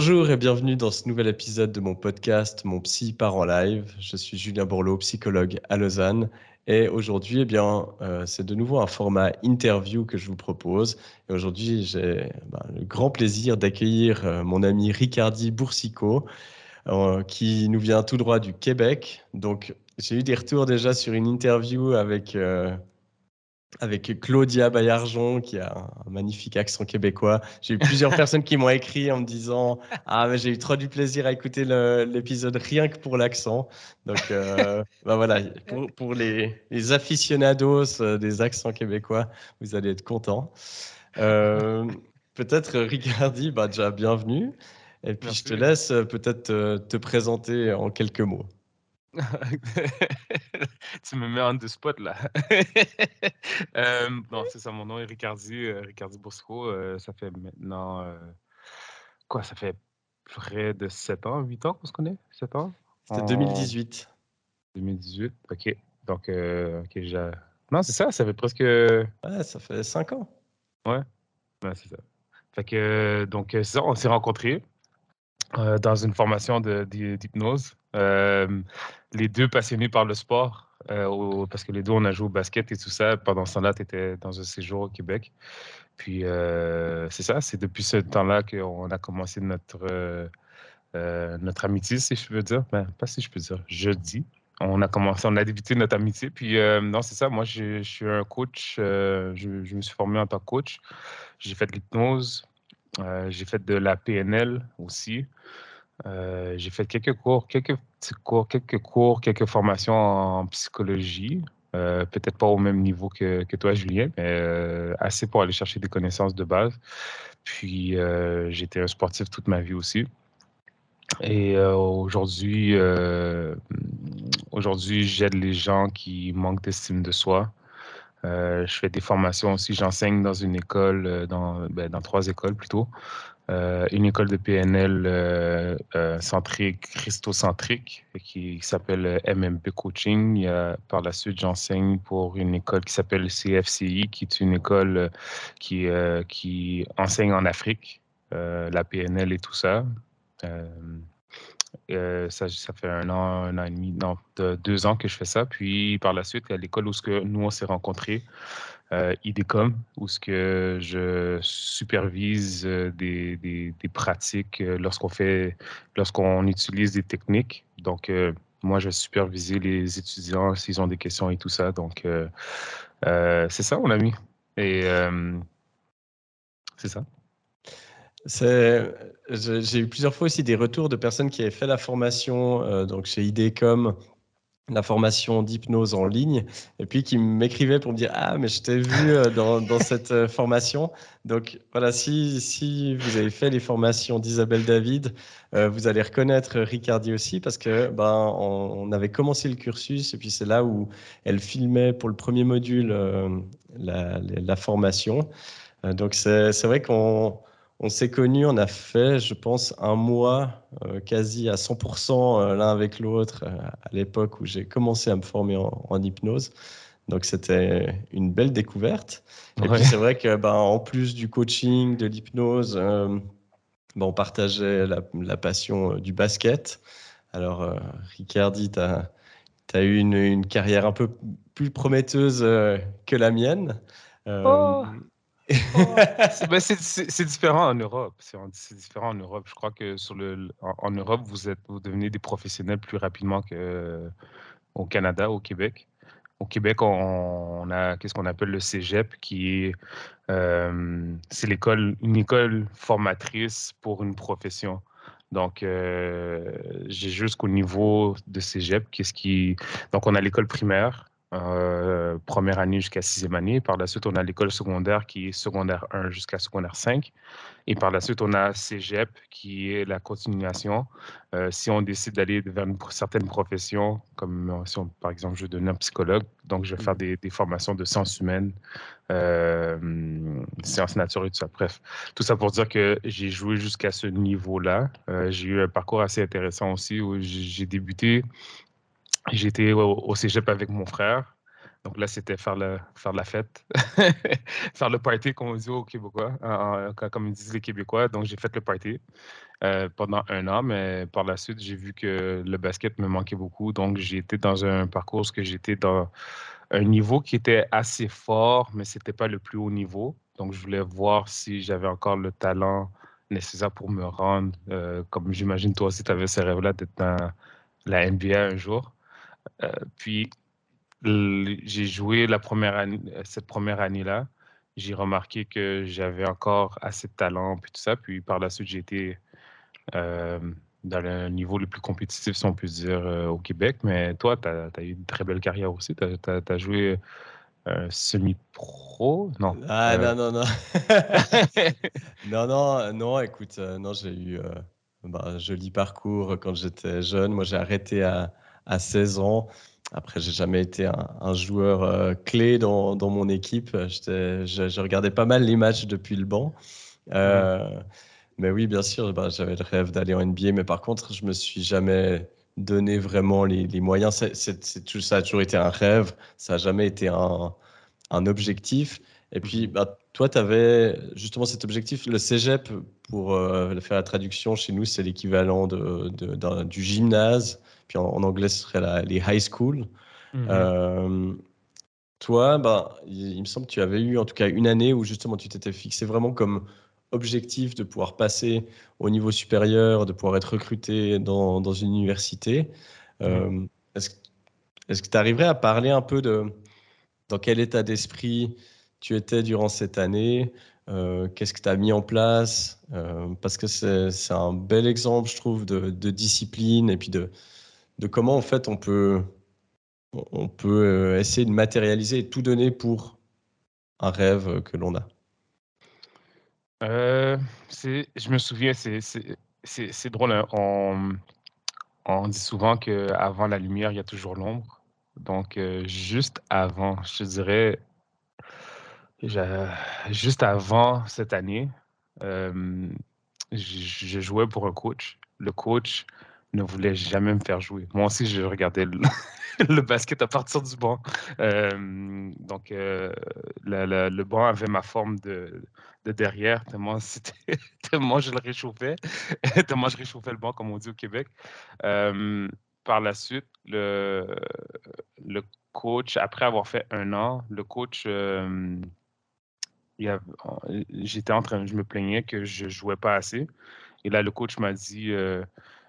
Bonjour et bienvenue dans ce nouvel épisode de mon podcast Mon Psy part en live. Je suis Julien Borloo, psychologue à Lausanne. Et aujourd'hui, eh bien, euh, c'est de nouveau un format interview que je vous propose. Et aujourd'hui, j'ai ben, le grand plaisir d'accueillir euh, mon ami Ricardi Boursicot, euh, qui nous vient tout droit du Québec. Donc, j'ai eu des retours déjà sur une interview avec avec Claudia Bayarjon, qui a un magnifique accent québécois. J'ai eu plusieurs personnes qui m'ont écrit en me disant Ah, mais j'ai eu trop du plaisir à écouter l'épisode rien que pour l'accent. Donc, euh, bah voilà, pour, les, les, aficionados euh, des accents québécois, vous allez être contents. Euh, peut-être, Ricardi, bah, déjà bienvenue. Et puis, je te laisse peut-être te présenter en quelques mots. tu me mets en deux spot là. euh, non, c'est ça, mon nom est Ricardi, euh, Ricardi Bosco. Euh, ça fait maintenant. Euh, quoi, ça fait près de 7 ans, 8 ans qu'on se connaît 7 ans? C'était 2018. 2018, ok. Donc, ok, j'ai. Non, c'est ça, ça fait presque. Ouais, ça fait 5 ans. Ouais, ouais c'est ça. Fait que, donc, c'est ça, on s'est rencontrés dans une formation d'hypnose. Euh, les deux passionnés par le sport, euh, parce que les deux, on a joué au basket et tout ça. Pendant ce temps-là, tu étais dans un séjour au Québec. Puis, euh, c'est ça, c'est depuis ce temps-là qu'on a commencé notre, notre amitié, si je veux dire. Ben, pas si je peux dire, je dis. On a commencé, on a débuté notre amitié. Puis, non, c'est ça, moi, je, suis un coach. Je, je, me suis formé en tant que coach. J'ai fait de l'hypnose. J'ai fait de la PNL aussi. Euh, j'ai fait quelques cours, quelques petits cours, quelques cours, quelques formations en psychologie. Euh, peut-être pas au même niveau que, que toi, Julien, mais euh, assez pour aller chercher des connaissances de base. Puis j'étais un sportif toute ma vie aussi. Et aujourd'hui, aujourd'hui, j'aide les gens qui manquent d'estime de soi. Je fais des formations aussi. J'enseigne dans une école, dans, ben, dans trois écoles plutôt. Euh, une école de PNL euh, euh, centrique, christocentrique, qui s'appelle MMP Coaching. par la suite, j'enseigne pour une école qui s'appelle CFCI, qui est une école qui enseigne en Afrique, la PNL et tout ça. Ça, ça fait un an, un an et demi, non, deux ans que je fais ça. Puis par la suite, a l'école où que nous, on s'est rencontrés euh, IDECOM, où ce que je supervise euh, des, des, pratiques euh, lorsqu'on fait, lorsqu'on utilise des techniques. Donc, euh, moi, je supervise les étudiants s'ils ont des questions et tout ça. Donc, c'est ça, mon ami. Et c'est ça. J'ai eu plusieurs fois aussi des retours de personnes qui avaient fait la formation donc chez IDECOM la formation d'hypnose en ligne, et puis qui m'écrivait pour me dire Ah, mais je t'ai vu euh, dans, dans cette euh, formation. Donc voilà, si, si vous avez fait les formations d'Isabelle David, euh, vous allez reconnaître Ricardi aussi, parce que ben, on, avait commencé le cursus, et puis c'est là où elle filmait pour le premier module la, la, formation. donc c'est vrai qu'on on s'est connus, on a fait, je pense, un mois euh, quasi à 100% euh, l'un avec l'autre euh, à l'époque où j'ai commencé à me former en, hypnose. Donc c'était une belle découverte. Et puis c'est vrai que ben, en plus du coaching, de l'hypnose, ben, on partageait la, passion du basket. Alors Ricardi, tu as, eu une, carrière un peu plus prometteuse que la mienne. Oh ben, c'est différent en Europe. C'est différent en Europe. Je crois que sur le, en, Europe, vous, êtes, vous devenez des professionnels plus rapidement qu'au Canada, au Québec. Au Québec, on, a qu'est-ce qu'on appelle le cégep, qui est euh, c'est l'école, une école formatrice pour une profession. Donc, euh, j'ai jusqu'au niveau de cégep. Qu'est-ce qui donc on a l'école primaire, euh, première année jusqu'à sixième année. Par la suite, on a l'école secondaire qui est secondaire 1 jusqu'à secondaire 5. Et par la suite, on a Cégep qui est la continuation. Euh, si on décide d'aller vers une certaine profession, comme euh, si on, par exemple je veux un psychologue, donc je vais faire mmh. des, formations de sciences humaines, sciences naturelles et tout ça. Bref, tout ça pour dire que j'ai joué jusqu'à ce niveau-là. j'ai eu un parcours assez intéressant aussi où j'ai débuté J'étais au, cégep avec mon frère. Donc là, c'était faire, faire la fête, faire le party, comme on dit aux Québécois, comme ils disent les Québécois. Donc, j'ai fait le party euh, pendant un an, mais par la suite, j'ai vu que le basket me manquait beaucoup. Donc, j'ai été dans un parcours que j'étais dans un niveau qui était assez fort, mais ce n'était pas le plus haut niveau. Donc, je voulais voir si j'avais encore le talent nécessaire pour me rendre, euh, comme j'imagine toi aussi, tu avais ce rêve-là d'être dans la NBA un jour. Euh, puis, j'ai joué la première année, cette première année-là. J'ai remarqué que j'avais encore assez de talent, puis tout ça. Puis par la suite, j'ai été euh, dans le niveau le plus compétitif, si on peut dire, euh, au Québec. Mais toi, tu as, eu une très belle carrière aussi. Tu as, joué semi-pro? Non. Ah, non, non, non. non, non, non, écoute, non, j'ai eu bah, un joli parcours quand j'étais jeune. Moi, j'ai arrêté à, à 16 ans. Après, j'ai jamais été un, joueur euh, clé dans, dans, mon équipe. Je, je, regardais pas mal les matchs depuis le banc. Euh, mais oui, bien sûr, bah, j'avais le rêve d'aller en NBA. Mais par contre, je me suis jamais donné vraiment les, les moyens. C'est, tout, ça a toujours été un rêve. Ça n'a jamais été un, un, objectif. Et puis, bah, toi, tu avais justement cet objectif. Le cégep, pour euh, faire la traduction chez nous, c'est l'équivalent de, de, du gymnase puis en, anglais, ce serait les high school. Mhm. Euh, toi, ben, il, me semble que tu avais eu en tout cas une année où justement tu t'étais fixé vraiment comme objectif de pouvoir passer au niveau supérieur, de pouvoir être recruté dans, dans une université. Euh. Est-ce que tu arriverais à parler un peu de dans quel état d'esprit tu étais durant cette année euh, Qu'est-ce que tu as mis en place Parce que c'est un bel exemple, je trouve, de, discipline et puis de, de comment en fait on peut, on peut euh, essayer de matérialiser et tout donner pour un rêve que l'on a. Euh, je me souviens, c'est drôle. Hein, on, on, dit souvent qu'avant la lumière, il y a toujours l'ombre. Donc, euh, juste avant, je dirais, juste avant cette année, je, jouais pour un coach. Le coach, ne voulait jamais me faire jouer. Moi aussi, je regardais le, basket à partir du banc. Donc, euh, le banc avait ma forme de, derrière, tellement, je le réchauffais, tellement je réchauffais le banc, comme on dit au Québec. Par la suite, le coach, après avoir fait un an, le coach, j'étais en train, je me plaignais que je jouais pas assez. Et là, le coach m'a dit,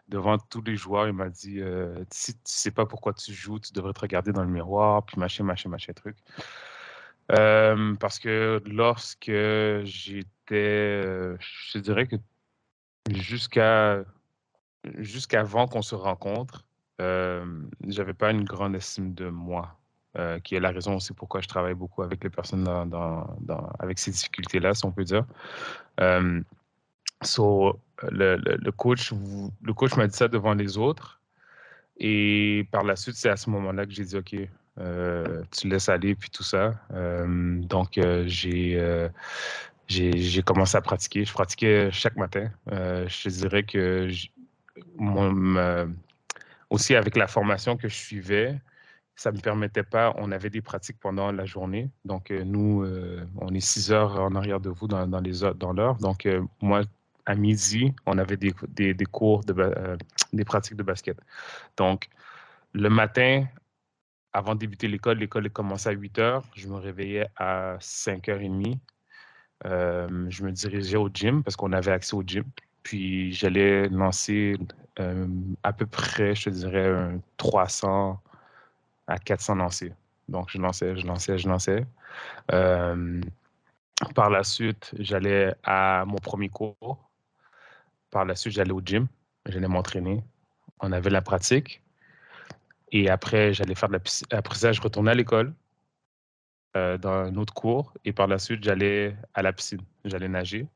devant tous les joueurs, il m'a dit euh, si tu sais pas pourquoi tu joues, tu devrais te regarder dans le miroir, puis machin, machin, machin, truc. Euh, parce que lorsque j'étais, euh, je dirais que jusqu'à jusqu'avant qu'on se rencontre, j'avais pas une grande estime de moi, qui est la raison aussi pourquoi je travaille beaucoup avec les personnes avec ces difficultés-là, si on peut dire. So, le, coach, le coach m'a dit ça devant les autres. Et par la suite, c'est à ce moment-là que j'ai dit, OK, euh, tu laisses aller, puis tout ça. Euh, donc, euh, j'ai, j'ai, commencé à pratiquer. Je pratiquais chaque matin. je dirais que aussi avec la formation que je suivais, ça ne me permettait pas, on avait des pratiques pendant la journée. Donc, nous, on est six heures en arrière de vous dans, dans les dans l'heure. Donc, moi, à midi, on avait des, des, cours, de, euh, des pratiques de basket. Donc, le matin, avant de débuter l'école, l'école commençait à 8 heures. Je me réveillais à 5h30. Euh, je me dirigeais au gym parce qu'on avait accès au gym. Puis j'allais lancer euh, à peu près, je te dirais, 300 à 400 lancers. Donc je lançais, je lançais, je lançais. par la suite, j'allais à mon premier cours par la suite, j'allais au gym, j'allais m'entraîner. On avait la pratique. Et après, j'allais faire de la. Après ça, je retournais à l'école, euh, dans un autre cours. Et par la suite, j'allais à la piscine. J'allais nager.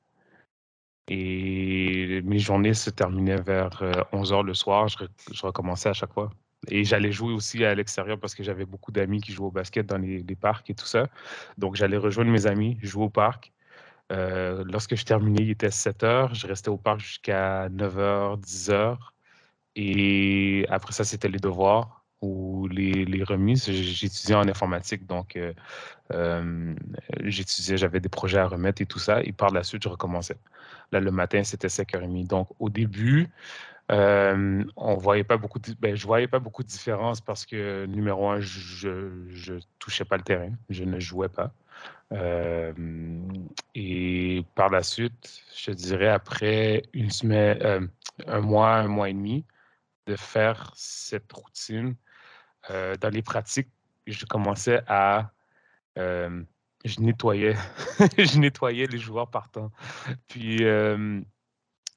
Et mes journées se terminaient vers 11 euh, le soir. Je, recommençais à chaque fois. Et j'allais jouer aussi à l'extérieur parce que j'avais beaucoup d'amis qui jouaient au basket dans les, parcs et tout ça. Donc, j'allais rejoindre mes amis, jouer au parc. Euh, lorsque je terminais, il était 7 heures. Je restais au parc jusqu'à 9 h, 10 h. Et après ça, c'était les devoirs. ou les, les remises. J'étudiais en informatique, donc j'étudiais, j'avais des projets à remettre et tout ça. Et par la suite, je recommençais. Là, le matin, c'était 5h30. Donc, au début, on voyait pas beaucoup ben, je voyais pas beaucoup de différence parce que, numéro un, je ne touchais pas le terrain, je ne jouais pas. et par la suite, je dirais après une semaine, un mois, un mois et demi de faire cette routine, dans les pratiques, je commençais à je nettoyais, je nettoyais les joueurs partant. Puis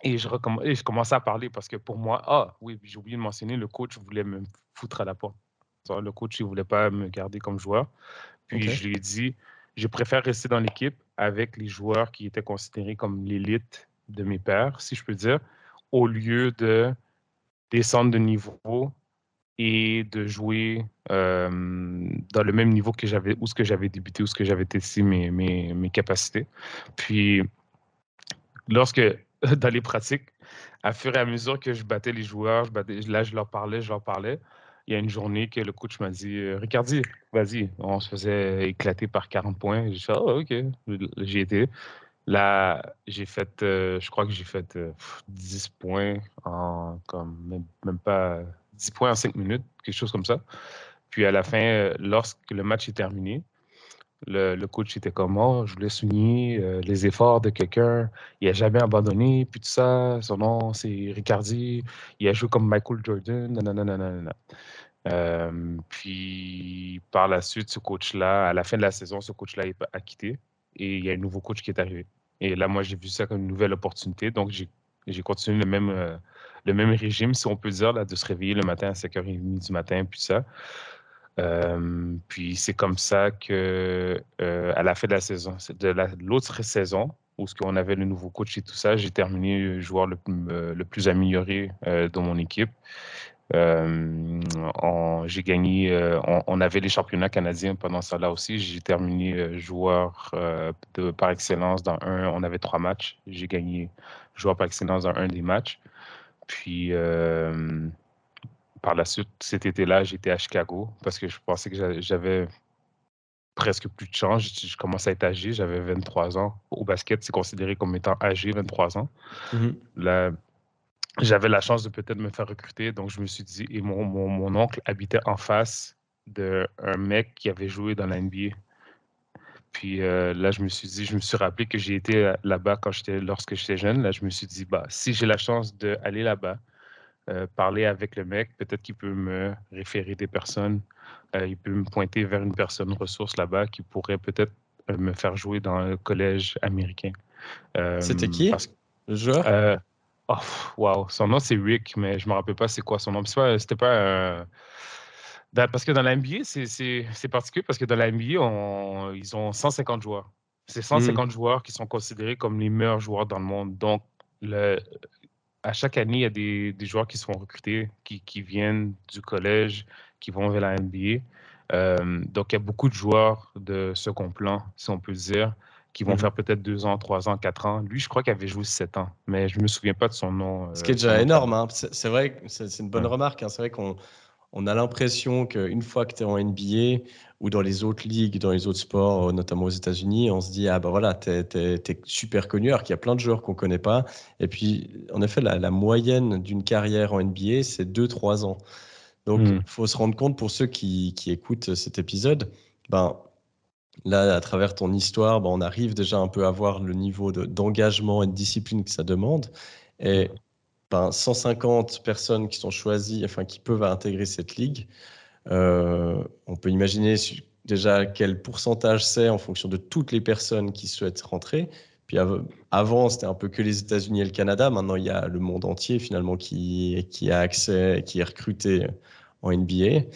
et je, et je commençais à parler parce que pour moi, ah oui, j'ai oublié de mentionner, le coach voulait me foutre à la porte. Le coach, il ne voulait pas me garder comme joueur. Puis je lui ai dit, je préfère rester dans l'équipe avec les joueurs qui étaient considérés comme l'élite de mes pairs, si je peux dire, au lieu de descendre de niveau et de jouer dans le même niveau que j'avais, où ce que j'avais débuté, où ce que j'avais testé mes, mes, mes capacités. Puis, lorsque dans les pratiques, à fur et à mesure que je battais les joueurs, là, je leur parlais, je leur parlais. Il y a une journée que le coach m'a dit euh, Ricardi, vas-y. On se faisait éclater par 40 points. J'ai dit oh, OK. J'ai été. Là, j'ai fait, euh, je crois que j'ai fait 10 euh, points en, comme, même, même, pas 10 points en 5 minutes, quelque chose comme ça. Puis à la fin, lorsque le match est terminé, le, coach était comme oh, je voulais souligner euh, les efforts de quelqu'un. Il n'a jamais abandonné, puis tout ça. Son nom, c'est Ricardi. Il a joué comme Michael Jordan. Euh, puis par la suite, ce coach-là, à la fin de la saison, ce coach-là a quitté et il y a un nouveau coach qui est arrivé. Et là, moi, j'ai vu ça comme une nouvelle opportunité. Donc, j'ai continué le même, euh, le même régime, si on peut dire, là, de se réveiller le matin à 5h30 du matin, puis ça puis c'est comme ça que à la fin de la saison, de l'autre saison, où ce qu'on avait le nouveau coach et tout ça, j'ai terminé joueur le, le plus amélioré dans mon équipe. j'ai gagné, on, avait les championnats canadiens pendant ça là aussi. J'ai terminé joueur de, par excellence dans un. On avait trois matchs. J'ai gagné joueur par excellence dans un des matchs. Puis par la suite, cet été-là, j'étais à Chicago parce que je pensais que j'avais presque plus de chance. Je, commençais à être âgé, j'avais 23 ans. Au basket, c'est considéré comme étant âgé, 23 ans. Mmh Là, j'avais la chance de peut-être me faire recruter, donc je me suis dit, et mon, mon, oncle habitait en face d'un mec qui avait joué dans la NBA. Puis euh, là, je me suis dit, je me suis rappelé que j'ai été là-bas quand j'étais, lorsque j'étais jeune. Là, je me suis dit, bah, si j'ai la chance d'aller là-bas, euh, parler avec le mec. Peut-être qu'il peut me référer des personnes. Euh, il peut me pointer vers une personne ressource là-bas qui pourrait peut-être euh, me faire jouer dans le collège américain. C'était qui? le joueur oh, wow. Son nom, c'est Rick, mais je ne me rappelle pas c'est quoi son nom. C'était pas. Parce que dans la NBA, c'est particulier parce que dans la NBA, on... ils ont 150 joueurs. C'est 150 mmh. joueurs qui sont considérés comme les meilleurs joueurs dans le monde. Donc, le, à chaque année, il y a des, des joueurs qui sont recrutés, qui, qui, viennent du collège, qui vont vers la NBA. Euh, donc, il y a beaucoup de joueurs de second plan, si on peut dire, qui vont mmh faire peut-être deux ans, trois ans, quatre ans. Lui, je crois qu'il avait joué sept ans, mais je ne me souviens pas de son nom. Ce qui est euh, déjà énorme. Hein. C'est vrai, c'est une bonne remarque. Hein. C'est vrai qu'on on a l'impression qu'une fois que tu es en NBA ou dans les autres ligues, dans les autres sports, euh, notamment aux États-Unis, on se dit Ah, bah voilà, tu es, super connu, alors qu'il y a plein de joueurs qu'on ne connaît pas. Et puis, en effet, la, moyenne d'une carrière en NBA, c'est 2-3 ans. Donc, il hmm. faut se rendre compte pour ceux qui, écoutent cet épisode, ben, là, à travers ton histoire, ben, on arrive déjà un peu à voir le niveau d'engagement et de discipline que ça demande. Et 150 personnes qui sont choisies, enfin qui peuvent intégrer cette ligue. Euh, on peut imaginer déjà quel pourcentage c'est en fonction de toutes les personnes qui souhaitent rentrer. Puis avant, c'était un peu que les États-Unis et le Canada. Maintenant, il y a le monde entier finalement qui, qui a accès, qui est recruté en NBA.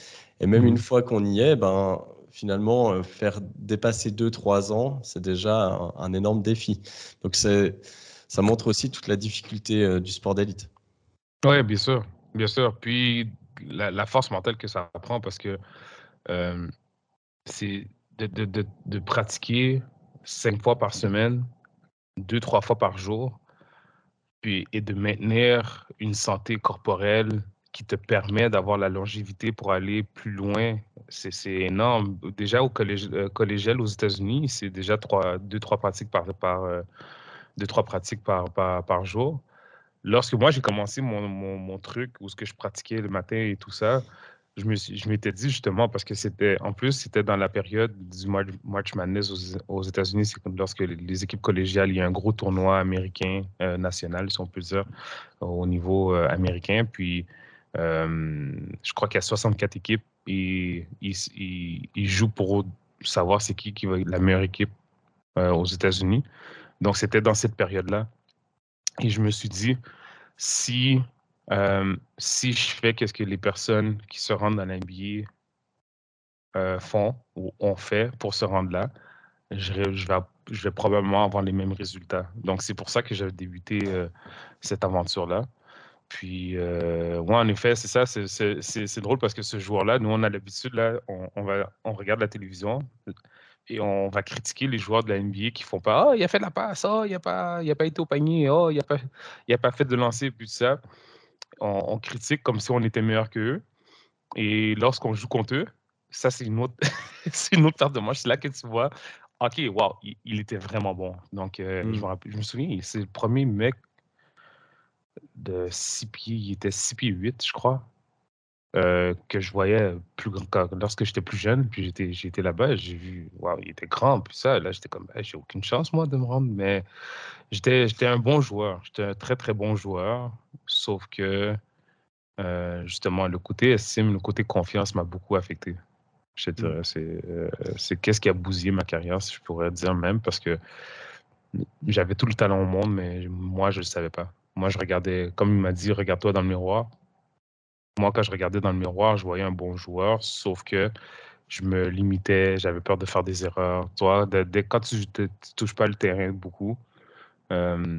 Et même une mmh. fois qu'on y est, ben, finalement, euh, faire dépasser 2-3 ans, c'est déjà un, un, énorme défi. Donc, c'est ça montre aussi toute la difficulté euh, du sport d'élite. Oui, bien sûr, bien sûr. Puis la, force mentale que ça prend parce que euh, c'est de, pratiquer cinq fois par semaine, deux, trois fois par jour, puis, et de maintenir une santé corporelle qui te permet d'avoir la longévité pour aller plus loin, c'est énorme. Déjà, au euh, collégial aux États-Unis, c'est déjà trois, deux, trois pratiques par, par, deux, trois pratiques par, par, jour. Lorsque moi, j'ai commencé mon, mon, truc, où ce que je pratiquais le matin et tout ça, je me je m'étais dit justement, parce que c'était, en plus, c'était dans la période du March Madness aux, États-Unis, c'est comme lorsque les équipes collégiales, il y a un gros tournoi américain euh, national, si on peut dire, au niveau américain. Puis, euh, je crois qu'il y a 64 équipes et ils, jouent pour savoir c'est qui qui va être la meilleure équipe euh, aux États-Unis. Donc, c'était dans cette période-là. Et je me suis dit, si, euh, si je fais qu'est-ce que les personnes qui se rendent dans l'NBA font ou ont fait pour se rendre là, je, vais, probablement avoir les mêmes résultats. Donc, c'est pour ça que j'ai débuté cette aventure-là. Puis, euh, en effet, c'est ça, c'est drôle parce que ce joueur-là, nous, on a l'habitude, là, on, va, on regarde la télévision et on va critiquer les joueurs de la NBA qui font pas Oh, il a fait de la passe, oh, il n'a pas, il a pas été au panier, oh, il n'a pas, il a pas fait de lancer, puis tout ça. On, critique comme si on était meilleur qu'eux. Et lorsqu'on joue contre eux, ça, c'est une autre, c'est une autre paire de manches. C'est là que tu vois, OK, wow, il, était vraiment bon. Donc, euh, je, mmh. me je me souviens, c'est le premier mec de 6 pieds, il était 6 pieds 8, je crois, euh, que je voyais plus grand lorsque j'étais plus jeune, puis j'étais, j'étais là-bas, j'ai vu, waouh, il était grand, puis ça, là, j'étais comme, j'ai aucune chance, moi, de me rendre, mais j'étais, j'étais un bon joueur, j'étais un très, très bon joueur, sauf que, euh, justement, le côté estime, le côté confiance m'a beaucoup affecté. Je te mmh. c'est, euh, c'est qu'est-ce qui a bousillé ma carrière, si je pourrais dire même, parce que j'avais tout le talent au monde, mais moi, je ne le savais pas. Moi, je regardais, comme il m'a dit, regarde-toi dans le miroir. Moi, quand je regardais dans le miroir, je voyais un bon joueur, sauf que je me limitais, j'avais peur de faire des erreurs. Toi, dès, quand tu ne touches pas le terrain beaucoup, euh,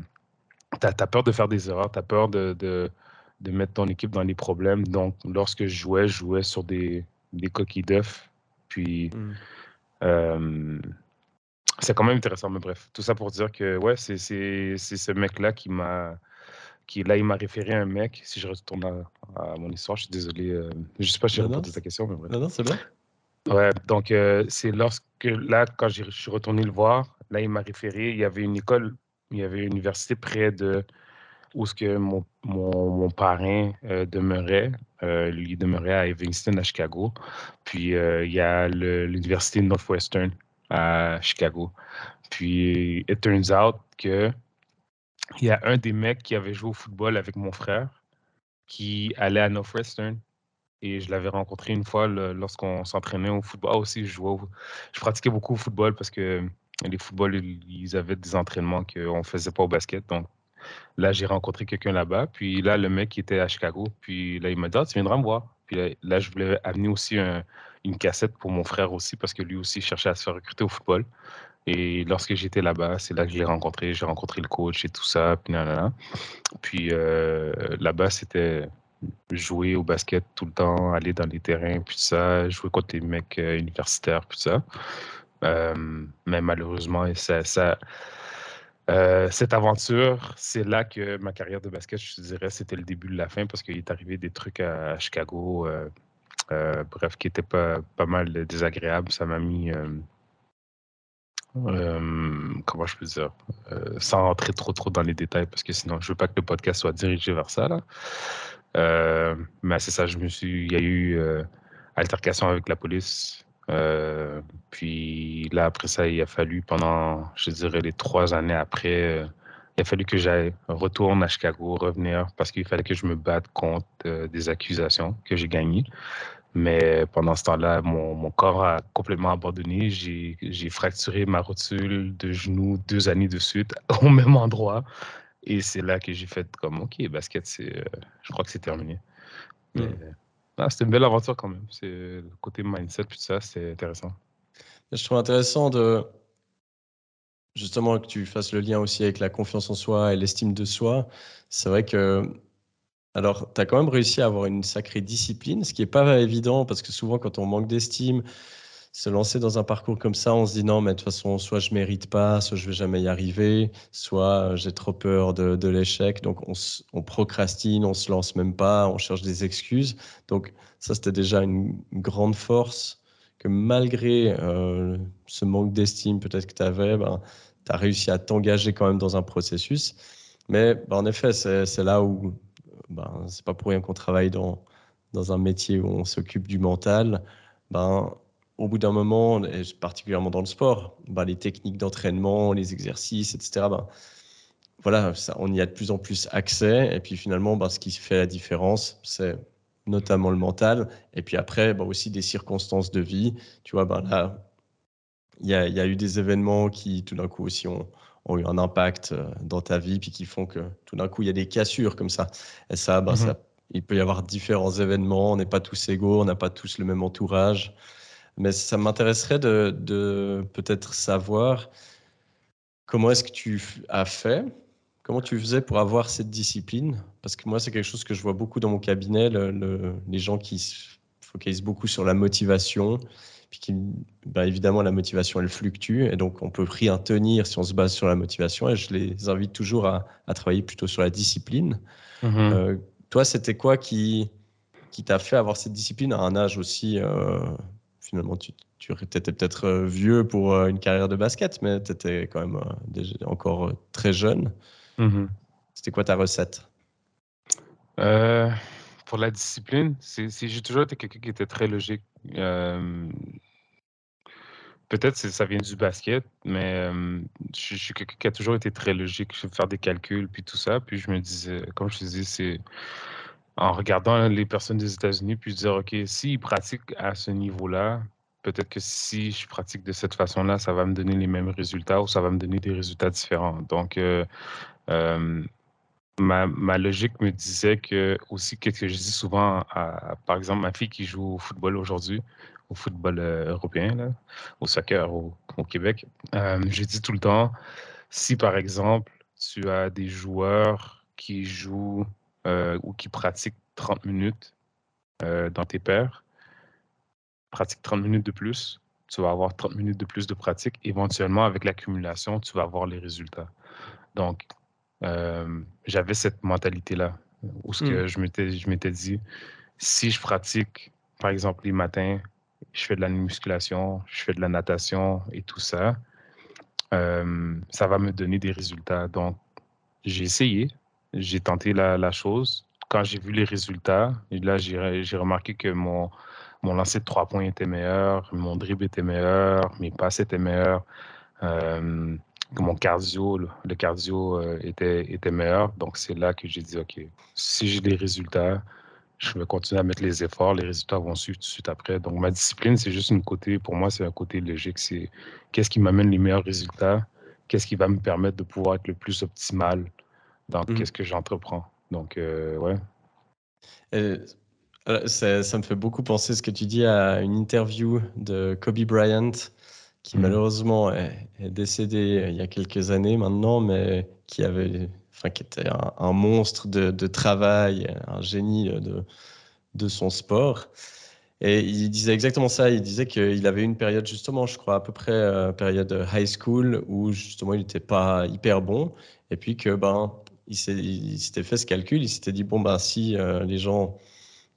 tu as, peur de faire des erreurs, tu as peur de, de, mettre ton équipe dans les problèmes. Donc, lorsque je jouais, je jouais sur des, des coquilles d'œufs. Puis, mmh. euh, c'est quand même intéressant, mais bref, tout ça pour dire que, ouais, c'est ce mec-là qui m'a là, il m'a référé à un mec. Si je retourne à, mon histoire, je suis désolé. Euh, je ne sais pas si j'ai répondu à ta question, mais Non, non, c'est bon. Ouais, donc euh, c'est lorsque, là, quand je suis retourné le voir, là, il m'a référé. Il y avait une école, il y avait une université près de où ce que mon, mon, parrain euh, demeurait. lui demeurait à Evanston, à Chicago. Puis il y a l'université Northwestern à Chicago. Puis, it turns out que il y a un des mecs qui avait joué au football avec mon frère qui allait à Northwestern. Et je l'avais rencontré une fois lorsqu'on s'entraînait au football. Ah, aussi, je, jouais je pratiquais beaucoup au football parce que les footballs, ils avaient des entraînements qu'on ne faisait pas au basket. Donc là, j'ai rencontré quelqu'un là-bas. Puis là, le mec était à Chicago. Puis là, il m'a dit ah, Tu viendras me voir. Puis là, je voulais amener aussi une cassette pour mon frère aussi parce que lui aussi cherchait à se faire recruter au football. Et lorsque j'étais là-bas, c'est là que je l'ai rencontré. J'ai rencontré le coach et tout ça. Puis, euh, là-bas, c'était jouer au basket tout le temps, aller dans les terrains, puis ça, jouer contre les mecs euh, universitaires, puis ça. Euh, mais malheureusement, ça cette aventure, c'est là que ma carrière de basket, je te dirais, c'était le début de la fin parce qu'il est arrivé des trucs à, Chicago, bref, qui étaient pas, pas mal désagréables. Ça m'a mis euh, comment je peux dire, euh, sans rentrer trop trop dans les détails, parce que sinon je veux pas que le podcast soit dirigé vers ça. Là. Euh, mais c'est ça, je me suis, il y a eu altercation avec la police. puis là, après ça, il a fallu pendant, je dirais, les trois années après, il a fallu que j'aille retourne à Chicago, revenir, parce qu'il fallait que je me batte contre des accusations que j'ai gagnées. Mais pendant ce temps-là, mon, mon, corps a complètement abandonné. J'ai fracturé ma rotule de genou deux années de suite au même endroit. Et c'est là que j'ai fait comme, OK, basket, c'est, euh, je crois que c'est terminé. Ah, c'était une belle aventure quand même. C'est le côté mindset, puis ça, c'est intéressant. Je trouve intéressant de justement que tu fasses le lien aussi avec la confiance en soi et l'estime de soi. C'est vrai que alors, tu as quand même réussi à avoir une sacrée discipline, ce qui n'est pas évident parce que souvent, quand on manque d'estime, se lancer dans un parcours comme ça, on se dit non, mais de toute façon, soit je mérite pas, soit je vais jamais y arriver, soit j'ai trop peur de, l'échec, donc on, procrastine, on se lance même pas, on cherche des excuses. Donc ça, c'était déjà une, grande force que malgré euh, ce manque d'estime peut-être que tu avais, ben, tu as réussi à t'engager quand même dans un processus. Mais ben, en effet, c'est là où ben, c'est pas pour rien qu'on travaille dans, dans un métier où on s'occupe du mental. Ben, au bout d'un moment, et particulièrement dans le sport, ben, les techniques d'entraînement, les exercices, etc., ben, voilà, ça, on y a de plus en plus accès. Et puis finalement, ben, ce qui fait la différence, c'est notamment le mental. Et puis après, ben, aussi des circonstances de vie. Tu vois, ben, là, il y y a, eu des événements qui, tout d'un coup, aussi ont, ont, eu un impact euh, dans ta vie, puis qui font que tout d'un coup, il y a des cassures comme ça. Et ça, ben, ça il peut y avoir différents événements, on n'est pas tous égaux, on n'a pas tous le même entourage. Mais ça m'intéresserait de, peut-être savoir comment est-ce que tu as fait, comment tu faisais pour avoir cette discipline? Parce que moi, c'est quelque chose que je vois beaucoup dans mon cabinet, les gens qui se focalisent beaucoup sur la motivation. Puis qui, bah, évidemment, la motivation, elle fluctue. Et donc, on peut rien tenir si on se base sur la motivation. Et je les invite toujours à, travailler plutôt sur la discipline. Mm-hmm. Euh, toi, c'était quoi qui, qui t'a fait avoir cette discipline? À un âge aussi euh, finalement, tu, tu étais peut-être euh, vieux pour une carrière de basket, mais tu étais quand même encore très jeune. Mm-hmm. C'était quoi ta recette? Pour la discipline, j'ai toujours été quelqu'un qui était très logique. Peut-être que ça vient du basket, mais je, suis quelqu'un qui a toujours été très logique. Je faire des calculs, puis tout ça. Puis je me disais, comme je te disais, c'est en regardant les personnes des États-Unis, puis dire, OK, s'ils pratiquent à ce niveau-là, peut-être que si je pratique de cette façon-là, ça va me donner les mêmes résultats ou ça va me donner des résultats différents. Donc, euh, ma, ma, logique me disait que, aussi, qu'est-ce que je dis souvent, à, par exemple, ma fille qui joue au football aujourd'hui, au football euh, européen, là, au soccer au, au Québec, je dis tout le temps, si par exemple, tu as des joueurs qui jouent euh, ou qui pratiquent 30 minutes euh, dans tes pairs, pratique 30 minutes de plus, tu vas avoir 30 minutes de plus de pratique. Éventuellement, avec l'accumulation, tu vas avoir les résultats. Donc, euh, j'avais cette mentalité-là, où ce que mmh. je m'étais dit, si je pratique, par exemple, les matins, je fais de la musculation, je fais de la natation et tout ça, ça va me donner des résultats. Donc, j'ai essayé, j'ai tenté la, chose. Quand j'ai vu les résultats, là, j'ai remarqué que mon, mon lancer de trois points était meilleur, mon dribble était meilleur, mes passes étaient meilleures, euh, mon cardio, le, cardio euh, était, était meilleur. Donc, c'est là que j'ai dit, OK, si j'ai des résultats, je vais continuer à mettre les efforts, les résultats vont suivre tout de suite après. Donc, ma discipline, c'est juste une côté, pour moi, c'est un côté logique. C'est qu'est-ce qui m'amène les meilleurs résultats, qu'est-ce qui va me permettre de pouvoir être le plus optimal dans mmh. qu'est-ce que j'entreprends? Donc, euh, ouais. ça, me fait beaucoup penser ce que tu dis à une interview de Kobe Bryant, qui mmh. malheureusement est, décédé il y a quelques années maintenant, mais qui avait, enfin, qui était un, monstre de, travail, un génie de, son sport. Et il disait exactement ça. Il disait qu'il avait une période, justement, je crois, à peu près euh, période high school, où justement il n'était pas hyper bon. Et puis que, ben, il s'était fait ce calcul, il s'était dit, bon, ben, si euh, les gens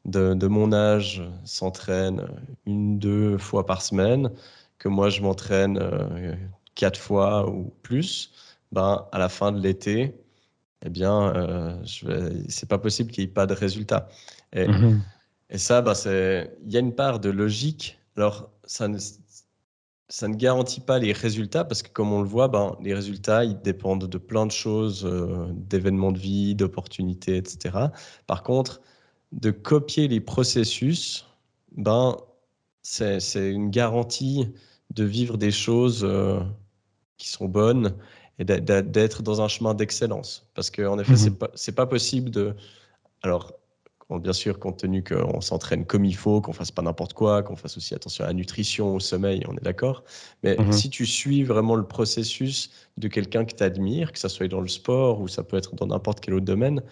de, mon âge s'entraînent une, deux fois par semaine, que moi je m'entraîne euh, quatre fois ou plus, ben, à la fin de l'été, eh bien, euh, c'est pas possible qu'il n'y ait pas de résultat. Et, mm-hmm. et ça, ben, il y a une part de logique. Alors, ça ne, ça ne garantit pas les résultats parce que comme on le voit, ben, les résultats, ils dépendent de plein de choses, euh, d'événements de vie, d'opportunités, etc. Par contre, de copier les processus, ben, c'est une garantie de vivre des choses euh, qui sont bonnes et d'être dans un chemin d'excellence. Parce qu'en effet, mmh c'est pas, pas possible de... Alors, bien sûr, compte tenu qu'on s'entraîne comme il faut, qu'on fasse pas n'importe quoi, qu'on fasse aussi attention à la nutrition, au sommeil, on est d'accord. Mais mhm. si tu suis vraiment le processus de quelqu'un que tu admires, que ça soit dans le sport ou ça peut être dans n'importe quel autre domaine,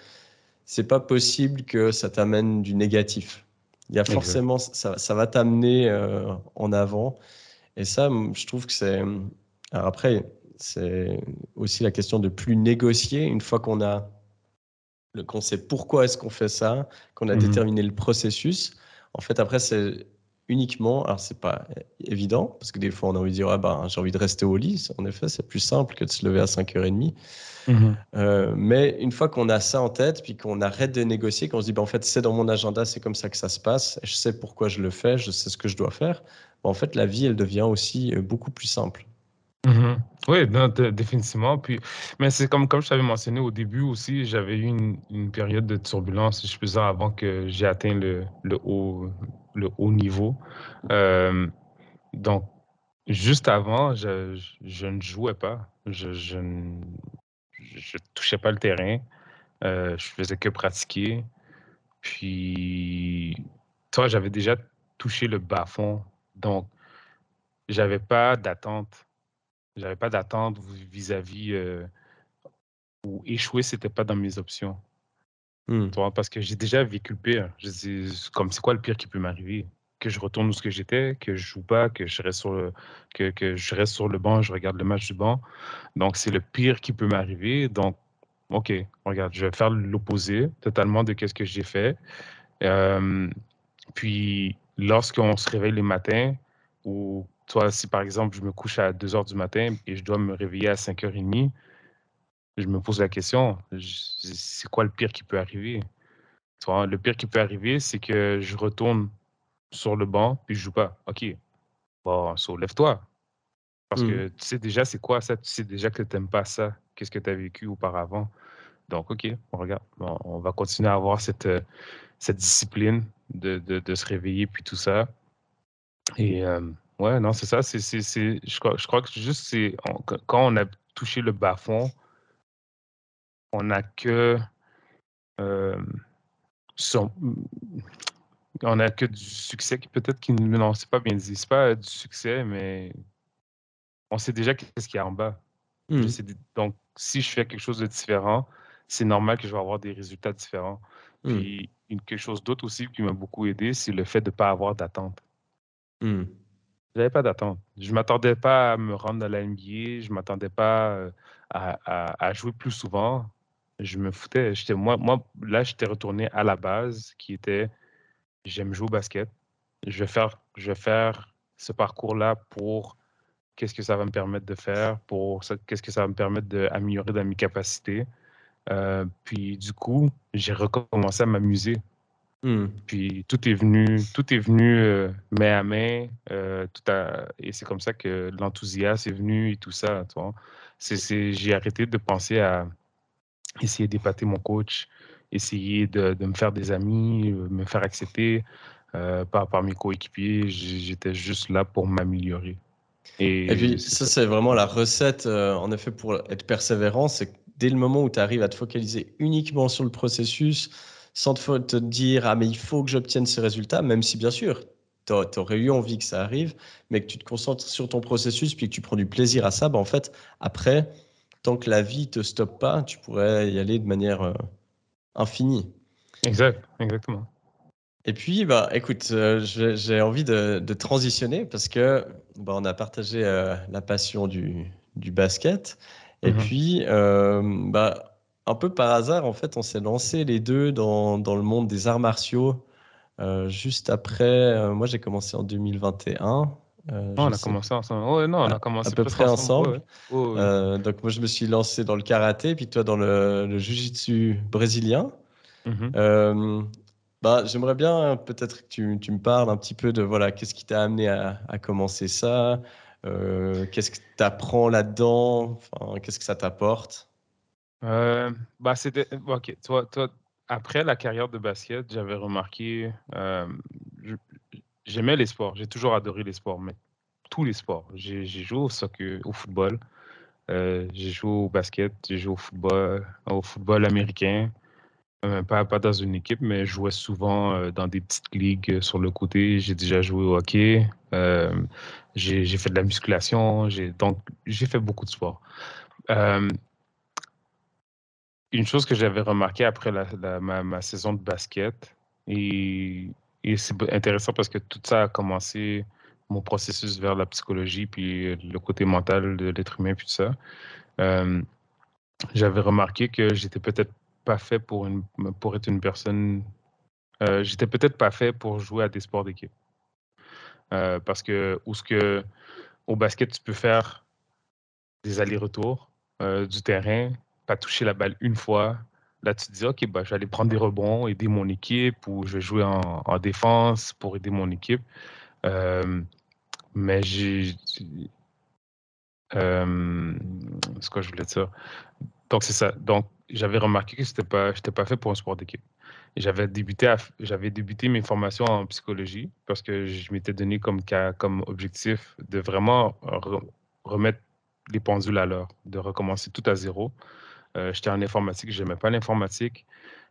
c'est pas possible que ça t'amène du négatif. Il y a forcément, ça, ça va t'amener en avant. Et ça, je trouve que c'est. Alors après, c'est aussi la question de plus négocier une fois qu'on a qu'on sait pourquoi est-ce qu'on fait ça, qu'on a mmh déterminé le processus. En fait, après, c'est uniquement, alors c'est pas évident, parce que des fois on a envie de dire, ah ben, j'ai envie de rester au lit, en effet, c'est plus simple que de se lever à 5h30. Mmh euh, mais une fois qu'on a ça en tête, puis qu'on arrête de négocier, qu'on se dit, ben, en fait, c'est dans mon agenda, c'est comme ça que ça se passe, je sais pourquoi je le fais, je sais ce que je dois faire, ben, en fait, la vie, elle devient aussi euh, beaucoup plus simple. Mmh oui, définitivement. Puis, mais c'est comme, comme je t'avais mentionné au début aussi, j'avais eu une, période de turbulence, je peux dire, avant que j'ai atteint le, le, haut, le haut niveau. Euh, donc, juste avant, je, je, ne jouais pas. Je, je, ne touchais pas le terrain. Euh, je faisais que pratiquer. Puis, toi, j'avais déjà touché le bas-fond. Donc, j'avais pas d'attente j'avais pas d'attente vis-à-vis euh, ou échouer, c'était pas dans mes options. Mmh. Parce que j'ai déjà vécu le pire. Je comme c'est quoi le pire qui peut m'arriver? Que je retourne où ce que j'étais, que je joue pas, que je reste sur le, que, que je reste sur le banc, je regarde le match du banc. Donc c'est le pire qui peut m'arriver. Donc, OK, regarde, je vais faire l'opposé totalement de ce que j'ai fait. puis lorsqu'on se réveille le matin ou toi, si par exemple, je me couche à 2 heures du matin et je dois me réveiller à 5h30, je me pose la question, c'est quoi le pire qui peut arriver? le pire qui peut arriver, c'est que je retourne sur le banc puis je joue pas. OK, bon, lève-toi. Parce que mmh. tu sais déjà c'est quoi ça, tu sais déjà que tu n'aimes pas ça, qu'est-ce que tu as vécu auparavant? Donc, OK, on regarde, on va continuer à avoir cette, euh, cette discipline de, de, se réveiller puis tout ça. Et euh, Ouais, non, c'est ça. C'est, c'est, je, crois, je crois que juste, c'est quand on a touché le bas-fond, on n'a que. Euh, on a que du succès qui peut-être qui. Non, c'est pas bien dit. C'est pas du succès, mais on sait déjà qu'est-ce qu'il y a en bas. Mmh. donc, si je fais quelque chose de différent, c'est normal que je vais avoir des résultats différents. Mmh. Puis, quelque chose d'autre aussi qui m'a beaucoup aidé, c'est le fait de ne pas avoir d'attente. Mmh. J'avais pas d'attente. Je m'attendais pas à me rendre dans la NBA. Je m'attendais pas euh, à, à, jouer plus souvent. Je me foutais. J'étais, moi, moi, là, j'étais retourné à la base qui était j'aime jouer au basket. Je vais faire, je vais faire ce parcours-là pour qu'est-ce que ça va me permettre de faire, pour qu'est-ce que ça va me permettre d'améliorer dans mes capacités. Euh, puis du coup, j'ai recommencé à m'amuser. Mmh. Puis tout est venu, tout est venu euh, main à main, euh, tout et c'est comme ça que l'enthousiasme est venu et tout ça. J'ai arrêté de penser à essayer d'épater mon coach, essayer de, de, me faire des amis, euh, me faire accepter par, par mes coéquipiers. J'étais juste là pour m'améliorer. Et, et puis ça, c'est vraiment la recette, en effet, pour être persévérant, c'est dès le moment où tu arrives à te focaliser uniquement sur le processus, sans te dire ah mais il faut que j'obtienne ce résultat, même si bien sûr tu aurais eu envie que ça arrive, mais que tu te concentres sur ton processus puis que tu prends du plaisir à ça, bah en fait après tant que la vie te stoppe pas, tu pourrais y aller de manière euh, infinie. Exact, exactement. Et puis, bah, écoute, euh, j'ai envie de, transitionner parce que bah, on a partagé euh, la passion du, du basket. Et mm-hmm. puis, bah, un peu par hasard, en fait, on s'est lancé les deux dans, dans, le monde des arts martiaux. Euh, juste après, euh, moi j'ai commencé en 2021. Euh, on a commencé ensemble. Ouais, non, on a commencé à peu près ensemble. donc moi je me suis lancé dans le karaté, puis toi dans le, le jiu-jitsu brésilien. Bah, J'aimerais bien peut-être que tu, tu, me parles un petit peu de voilà, qu'est-ce qui t'a amené à, à, commencer ça, qu'est-ce que tu apprends là-dedans, qu'est-ce que ça t'apporte? Euh, bah, c'était. Ok, toi, toi, après la carrière de basket, j'avais remarqué. Euh, j'aimais les sports. J'ai toujours adoré les sports, mais tous les sports. J'ai joué au football. Euh, j'ai joué au basket, j'ai joué au football, au football américain. pas, pas dans une équipe, mais je jouais souvent dans des petites ligues sur le côté. J'ai déjà joué au hockey. j'ai fait de la musculation. Donc, j'ai fait beaucoup de sports une chose que j'avais remarqué après ma, saison de basket, et c'est intéressant parce que tout ça a commencé mon processus vers la psychologie, puis le côté mental de l'être humain, puis tout ça. Euh, j'avais remarqué que j'étais peut-être pas fait pour, être une personne. Euh, j'étais peut-être pas fait pour jouer à des sports d'équipe. Euh, parce que, ou ce que, au basket, tu peux faire des allers-retours du terrain, pas toucher la balle une fois. Là, tu te dis, OK, bah, aller prendre des rebonds, aider mon équipe, ou je vais jouer en, en défense pour aider mon équipe. mais j'ai euh, ce que je voulais dire? Donc, c'est ça. Donc, j'avais remarqué que je n'étais pas, pas fait pour un sport d'équipe. J'avais débuté, j'avais débuté mes formations en psychologie parce que je m'étais donné comme, comme objectif de vraiment remettre les pendules à l'heure, de recommencer tout à zéro. Euh, j'étais en informatique, je n'aimais pas l'informatique.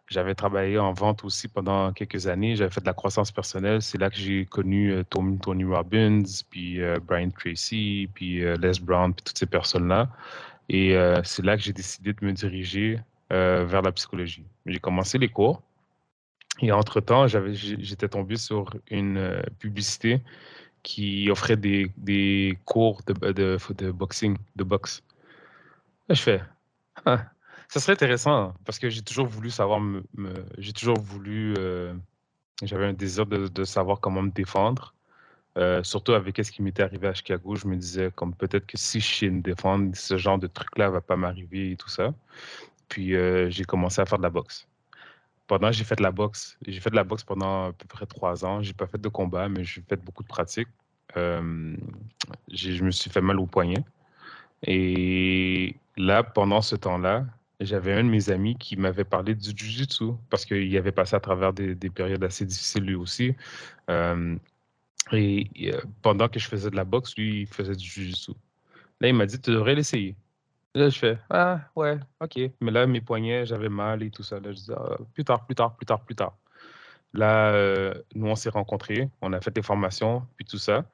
J'avais travaillé en vente aussi pendant quelques années. J'avais fait de la croissance personnelle. C'est là que j'ai connu euh, Tony, Robbins, puis euh, Brian Tracy, puis Les Brown, puis toutes ces personnes-là. Et c'est là que j'ai décidé de me diriger vers la psychologie. J'ai commencé les cours. Et entre-temps, j'étais tombé sur une publicité qui offrait des, des cours de, de, boxing, boxe. Je fais, ah, ça serait intéressant parce que j'ai toujours voulu savoir, me, j'ai toujours voulu, euh, j'avais un désir de, savoir comment me défendre. Euh, surtout avec ce qui m'était arrivé à Chicago, je me disais comme peut-être que si je sais me défendre, ce genre de truc-là va pas m'arriver et tout ça. Puis euh, j'ai commencé à faire de la boxe. Pendant j'ai fait de la boxe, j'ai fait de la boxe pendant à peu près trois ans. J'ai pas fait de combat, mais j'ai fait beaucoup de pratiques. je me suis fait mal au poignet. Et là, pendant ce temps-là, j'avais un de mes amis qui m'avait parlé du Jiu-Jitsu parce qu'il avait passé à travers des, périodes assez difficiles lui aussi. Euh, et, euh, pendant que je faisais de la boxe, lui, il faisait du Jiu-Jitsu. Là, il m'a dit, tu devrais l'essayer. Là, je fais, ah, ouais, OK. Mais là, mes poignets, j'avais mal et tout ça. Là, je dis, ah, plus tard, plus tard, plus tard, plus tard. Là, euh, nous, on s'est rencontrés, on a fait des formations, puis tout ça.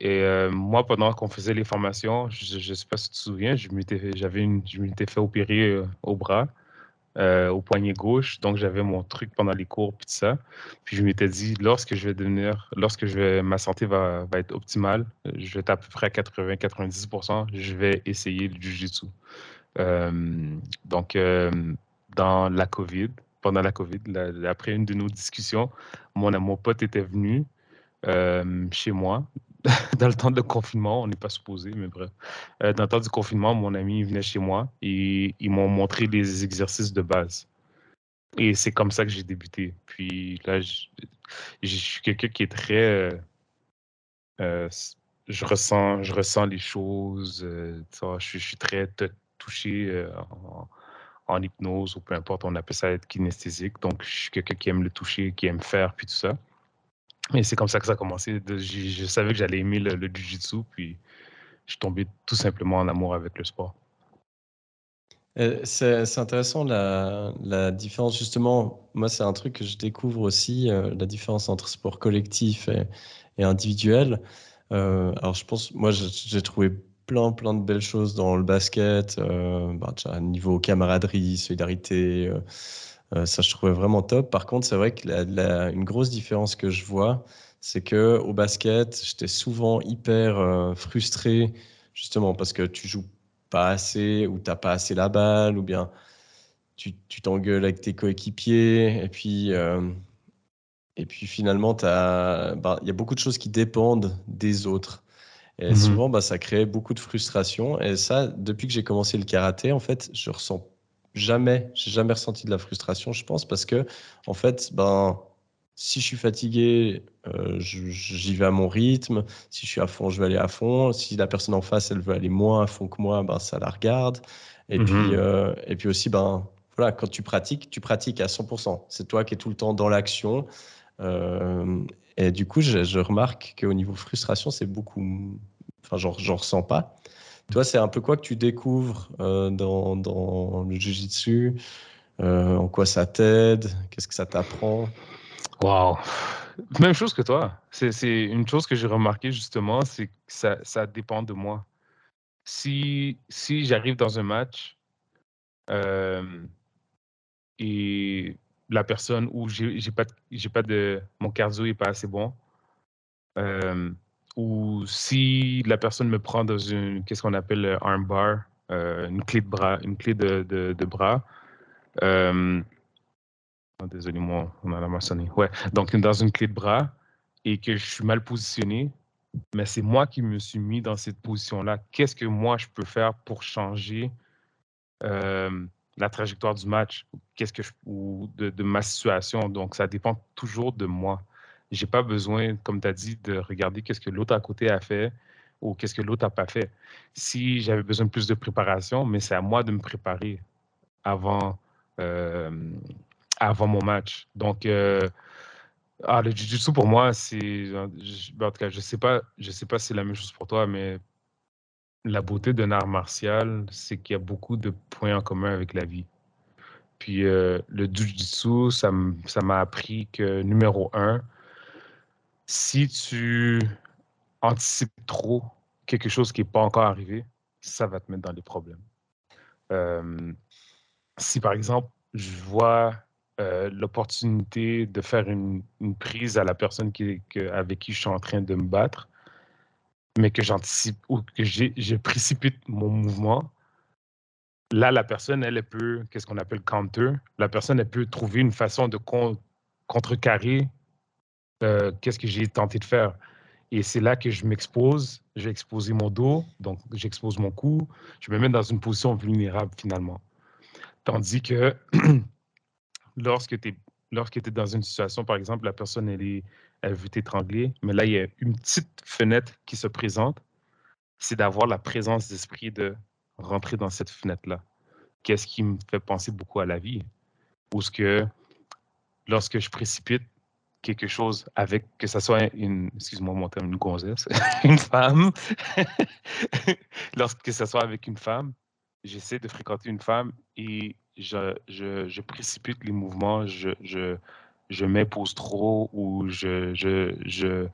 Et euh, moi, pendant qu'on faisait les formations, je ne sais pas si tu te souviens, je m'étais fait opérer euh, au bras, euh, au poignet gauche. Donc, j'avais mon truc pendant les cours, puis tout ça. Puis, je m'étais dit, lorsque je vais devenir, lorsque je vais, ma santé va, être optimale, je vais être à peu près à 80-90% je vais essayer le Jiu-Jitsu. donc, dans la COVID, pendant la COVID, après une de nos discussions, mon, mon pote était venu chez moi dans le temps de confinement, on n'est pas supposé, mais bref. Euh, dans le temps du confinement, mon ami venait chez moi et ils m'ont montré les exercices de base. Et c'est comme ça que j'ai débuté. Puis là, je, suis quelqu'un qui est très. Euh, euh, je, ressens, je ressens les choses. je, suis très touché en, en, hypnose ou peu importe, on appelle ça être kinesthésique. Donc, je suis quelqu'un qui aime le toucher, qui aime faire, puis tout ça. Et c'est comme ça que ça a commencé. je, savais que j'allais aimer le, le jiu-jitsu, puis je suis tombé tout simplement en amour avec le sport. Euh, c'est intéressant la, différence, justement. Moi, c'est un truc que je découvre aussi, euh, la différence entre sport collectif et, individuel. Euh, alors, je pense, moi, j'ai trouvé plein, plein de belles choses dans le basket, bah, niveau camaraderie, solidarité. Euh, ça, je trouvais vraiment top. Par contre, c'est vrai que la, une grosse différence que je vois, c'est que au basket, j'étais souvent hyper euh, frustré, justement parce que tu joues pas assez ou t'as pas assez la balle, ou bien tu t'engueules avec tes coéquipiers, et puis euh, et puis finalement, bah, il y a beaucoup de choses qui dépendent des autres. Et mmh souvent, bah, ça crée beaucoup de frustration. Et ça, depuis que j'ai commencé le karaté, en fait, je ressens jamais, j'ai jamais ressenti de la frustration, je pense, parce que en fait, ben, si je suis fatigué, euh, j'y vais à mon rythme. Si je suis à fond, je vais aller à fond. Si la personne en face, elle veut aller moins à fond que moi, ben, ça la regarde. Et, puis, mhm. euh, et puis aussi, ben, voilà, quand tu pratiques, tu pratiques à 100%. C'est toi qui es tout le temps dans l'action. Euh, et du coup, je, je remarque qu'au niveau frustration, c'est beaucoup. Enfin, j'en ressens pas. Toi, c'est un peu quoi que tu découvres euh, dans, le Jiu-Jitsu euh, En quoi ça t'aide Qu'est-ce que ça t'apprend? Waouh Même chose que toi. C'est une chose que j'ai remarqué justement, c'est que ça, ça, dépend de moi. Si, si j'arrive dans un match euh, et la personne ou j'ai pas, pas de, mon cardio est pas assez bon, ou si la personne me prend dans une, qu'est-ce qu'on appelle un armbar, euh, une clé de bras, une clé de, bras. Euh, oh, désolé, moi, on a. Ouais, donc dans une clé de bras et que je suis mal positionné, mais c'est moi qui me suis mis dans cette position-là. Qu'est-ce que moi je peux faire pour changer la trajectoire du match, qu'est-ce que ou de, ma situation? Donc, ça dépend toujours de moi. J'ai pas besoin, comme tu as dit, de regarder qu'est-ce que l'autre à côté a fait ou qu'est-ce que l'autre n'a pas fait. Si j'avais besoin de plus de préparation, mais c'est à moi de me préparer avant, euh, avant mon match. Donc, euh, ah, le jiu-jitsu pour moi, c'est. En tout cas, je sais sais pas si c'est la même chose pour toi, mais la beauté d'un art martial, c'est qu'il y a beaucoup de points en commun avec la vie. Puis euh, le jiu-jitsu, ça m'a appris que numéro un, si tu anticipes trop quelque chose qui n'est pas encore arrivé, ça va te mettre dans les problèmes. Euh, si par exemple, je vois euh, l'opportunité de faire une, prise à la personne avec qui je suis en train de me battre, mais que j'anticipe ou que je précipite mon mouvement, là, la personne, elle, peut, qu'est-ce qu'on appelle counter, la personne, elle peut trouver une façon de contrecarrer euh, qu'est-ce que j'ai tenté de faire? Et c'est là que je m'expose, j'ai exposé mon dos, donc j'expose mon cou, je me mets dans une position vulnérable finalement. Tandis que lorsque tu es, lorsque es dans une situation, par exemple, la personne, elle, est, elle veut t'étrangler, mais là, il y a une petite fenêtre qui se présente, c'est d'avoir la présence d'esprit de rentrer dans cette fenêtre-là. Qu'est-ce qui me fait penser beaucoup à la vie? Ou ce que lorsque je précipite, quelque chose avec, que ce soit une, excuse-moi mon terme, une gonzesse, une femme, lorsque ce soit avec une femme, j'essaie de fréquenter une femme et je, je, précipite les mouvements, je, je, je m'impose trop ou je, je, je,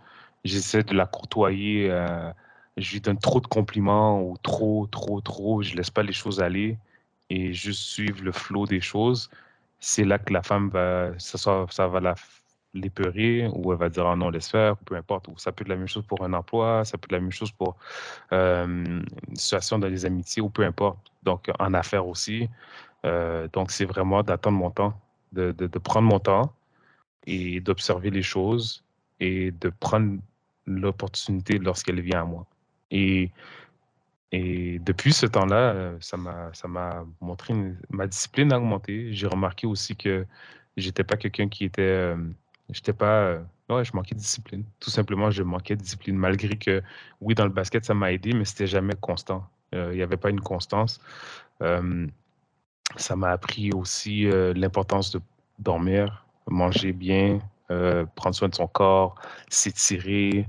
j'essaie de la courtoyer, euh, je lui donne trop de compliments ou trop, trop, trop, je laisse pas les choses aller et juste suivre le flot des choses, c'est là que la femme va, ça, ça va la l'épeurer ou elle va dire ah non, laisse faire, peu importe. Ou ça peut être la même chose pour un emploi, ça peut être la même chose pour euh, une situation dans les amitiés ou peu importe. Donc en affaires aussi. Euh, donc c'est vraiment d'attendre mon temps, de, de, prendre mon temps et d'observer les choses et de prendre l'opportunité lorsqu'elle vient à moi. Et, et depuis ce temps-là, ça m'a montré ma discipline a augmenté. J'ai remarqué aussi que j'étais pas quelqu'un qui était euh, J'étais pas. Euh, ouais, je manquais de discipline. Tout simplement, je manquais de discipline. Malgré que, oui, dans le basket, ça m'a aidé, mais c'était jamais constant. Euh, il n'y avait pas une constance. ça m'a appris aussi euh, l'importance de dormir, manger bien, prendre soin de son corps, s'étirer.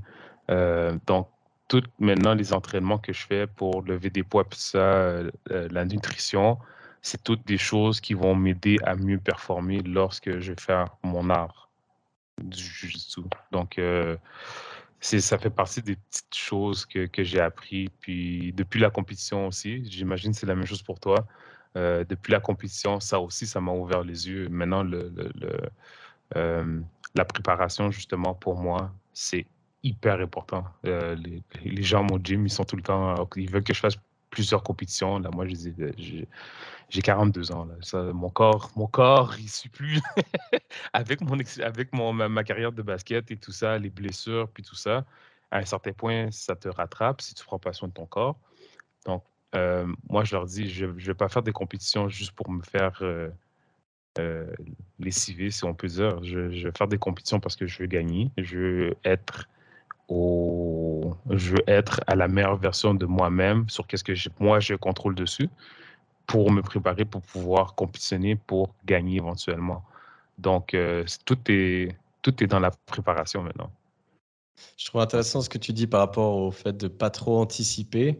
donc, tout maintenant, les entraînements que je fais pour lever des poids, puis ça, la nutrition, c'est toutes des choses qui vont m'aider à mieux performer lorsque je vais faire mon art du jujitsu. Donc, euh, ça fait partie des petites choses que, que j'ai appris. Puis, depuis la compétition aussi, j'imagine que c'est la même chose pour toi. Euh, depuis la compétition, ça aussi, ça m'a ouvert les yeux. Maintenant, le, euh, la préparation, justement, pour moi, c'est hyper important. Les, les, gens mon gym, ils sont tout le temps, ils veulent que je fasse plusieurs compétitions. Là, moi, j'ai 42 ans. Là. mon corps, mon corps, il suit plus avec mon avec mon ma, carrière de basket et tout ça, les blessures puis tout ça. À un certain point, ça te rattrape si tu prends pas soin de ton corps. Donc, euh, moi, je leur dis, je ne vais pas faire des compétitions juste pour me faire euh, euh, lessiver, si on peut dire. Je, je, vais faire des compétitions parce que je veux gagner. Je veux être au, je veux être à la meilleure version de moi-même sur qu'est-ce que moi je contrôle dessus pour me préparer pour pouvoir compétitionner pour gagner éventuellement. Donc euh, tout est tout est dans la préparation maintenant. Je trouve intéressant ce que tu dis par rapport au fait de pas trop anticiper.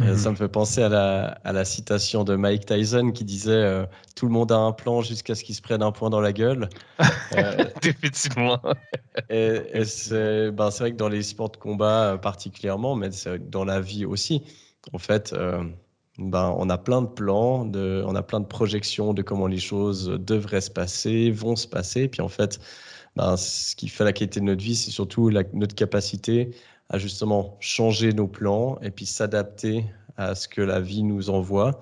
Euh, ça mhm. me fait penser à la, à la, citation de Mike Tyson qui disait euh, Tout le monde a un plan jusqu'à ce qu'il se prenne un point dans la gueule. Euh, Définitivement. et, et ben, c'est vrai que dans les sports de combat particulièrement, mais dans la vie aussi, en fait, ben, on a plein de plans, de, on a plein de projections de comment les choses devraient se passer, vont se passer. Puis en fait, ben, ce qui fait la qualité de notre vie, c'est surtout notre capacité à justement changer nos plans et puis s'adapter à ce que la vie nous envoie.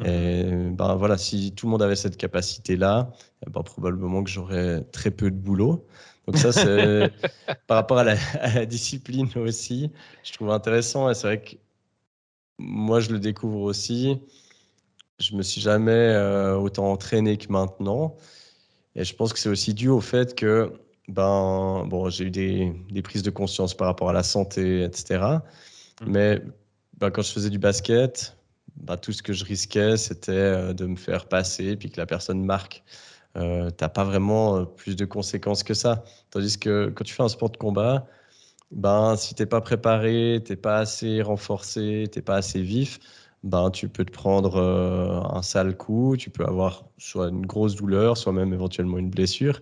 Mmh. Et ben voilà, si tout le monde avait cette capacité-là, eh ben, probablement que j'aurais très peu de boulot. Donc ça, c'est par rapport à la, discipline aussi, je trouve intéressant. Et c'est vrai que moi, je le découvre aussi. Je me suis jamais euh, autant entraîné que maintenant. Et je pense que c'est aussi dû au fait que ben, bon, j'ai eu des, des, prises de conscience par rapport à la santé, etc. Mmh. Mais ben, quand je faisais du basket, ben, tout ce que je risquais, c'était euh, de me faire passer puis que la personne marque. Euh, tu n'as pas vraiment euh, plus de conséquences que ça. Tandis que quand tu fais un sport de combat, ben, si tu n'es pas préparé, tu n'es pas assez renforcé, tu n'es pas assez vif, ben, tu peux te prendre un sale coup, tu peux avoir soit une grosse douleur, soit même éventuellement une blessure.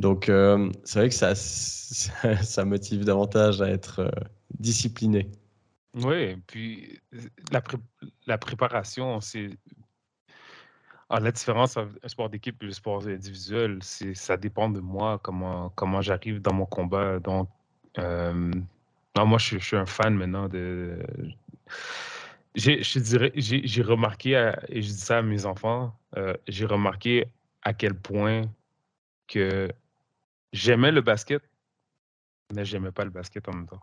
Donc, euh, c'est vrai que ça, ça, motive davantage à être euh, discipliné. Oui, puis la, préparation, c'est. Ah, la différence entre un sport d'équipe et le sport individuel, ça dépend de moi, comment, comment j'arrive dans mon combat. Donc, euh, moi, je, suis un fan maintenant de. Je dirais, j'ai remarqué, et je dis ça à mes enfants, j'ai remarqué à quel point que J'aimais le basket, mais j'aimais pas le basket en même temps.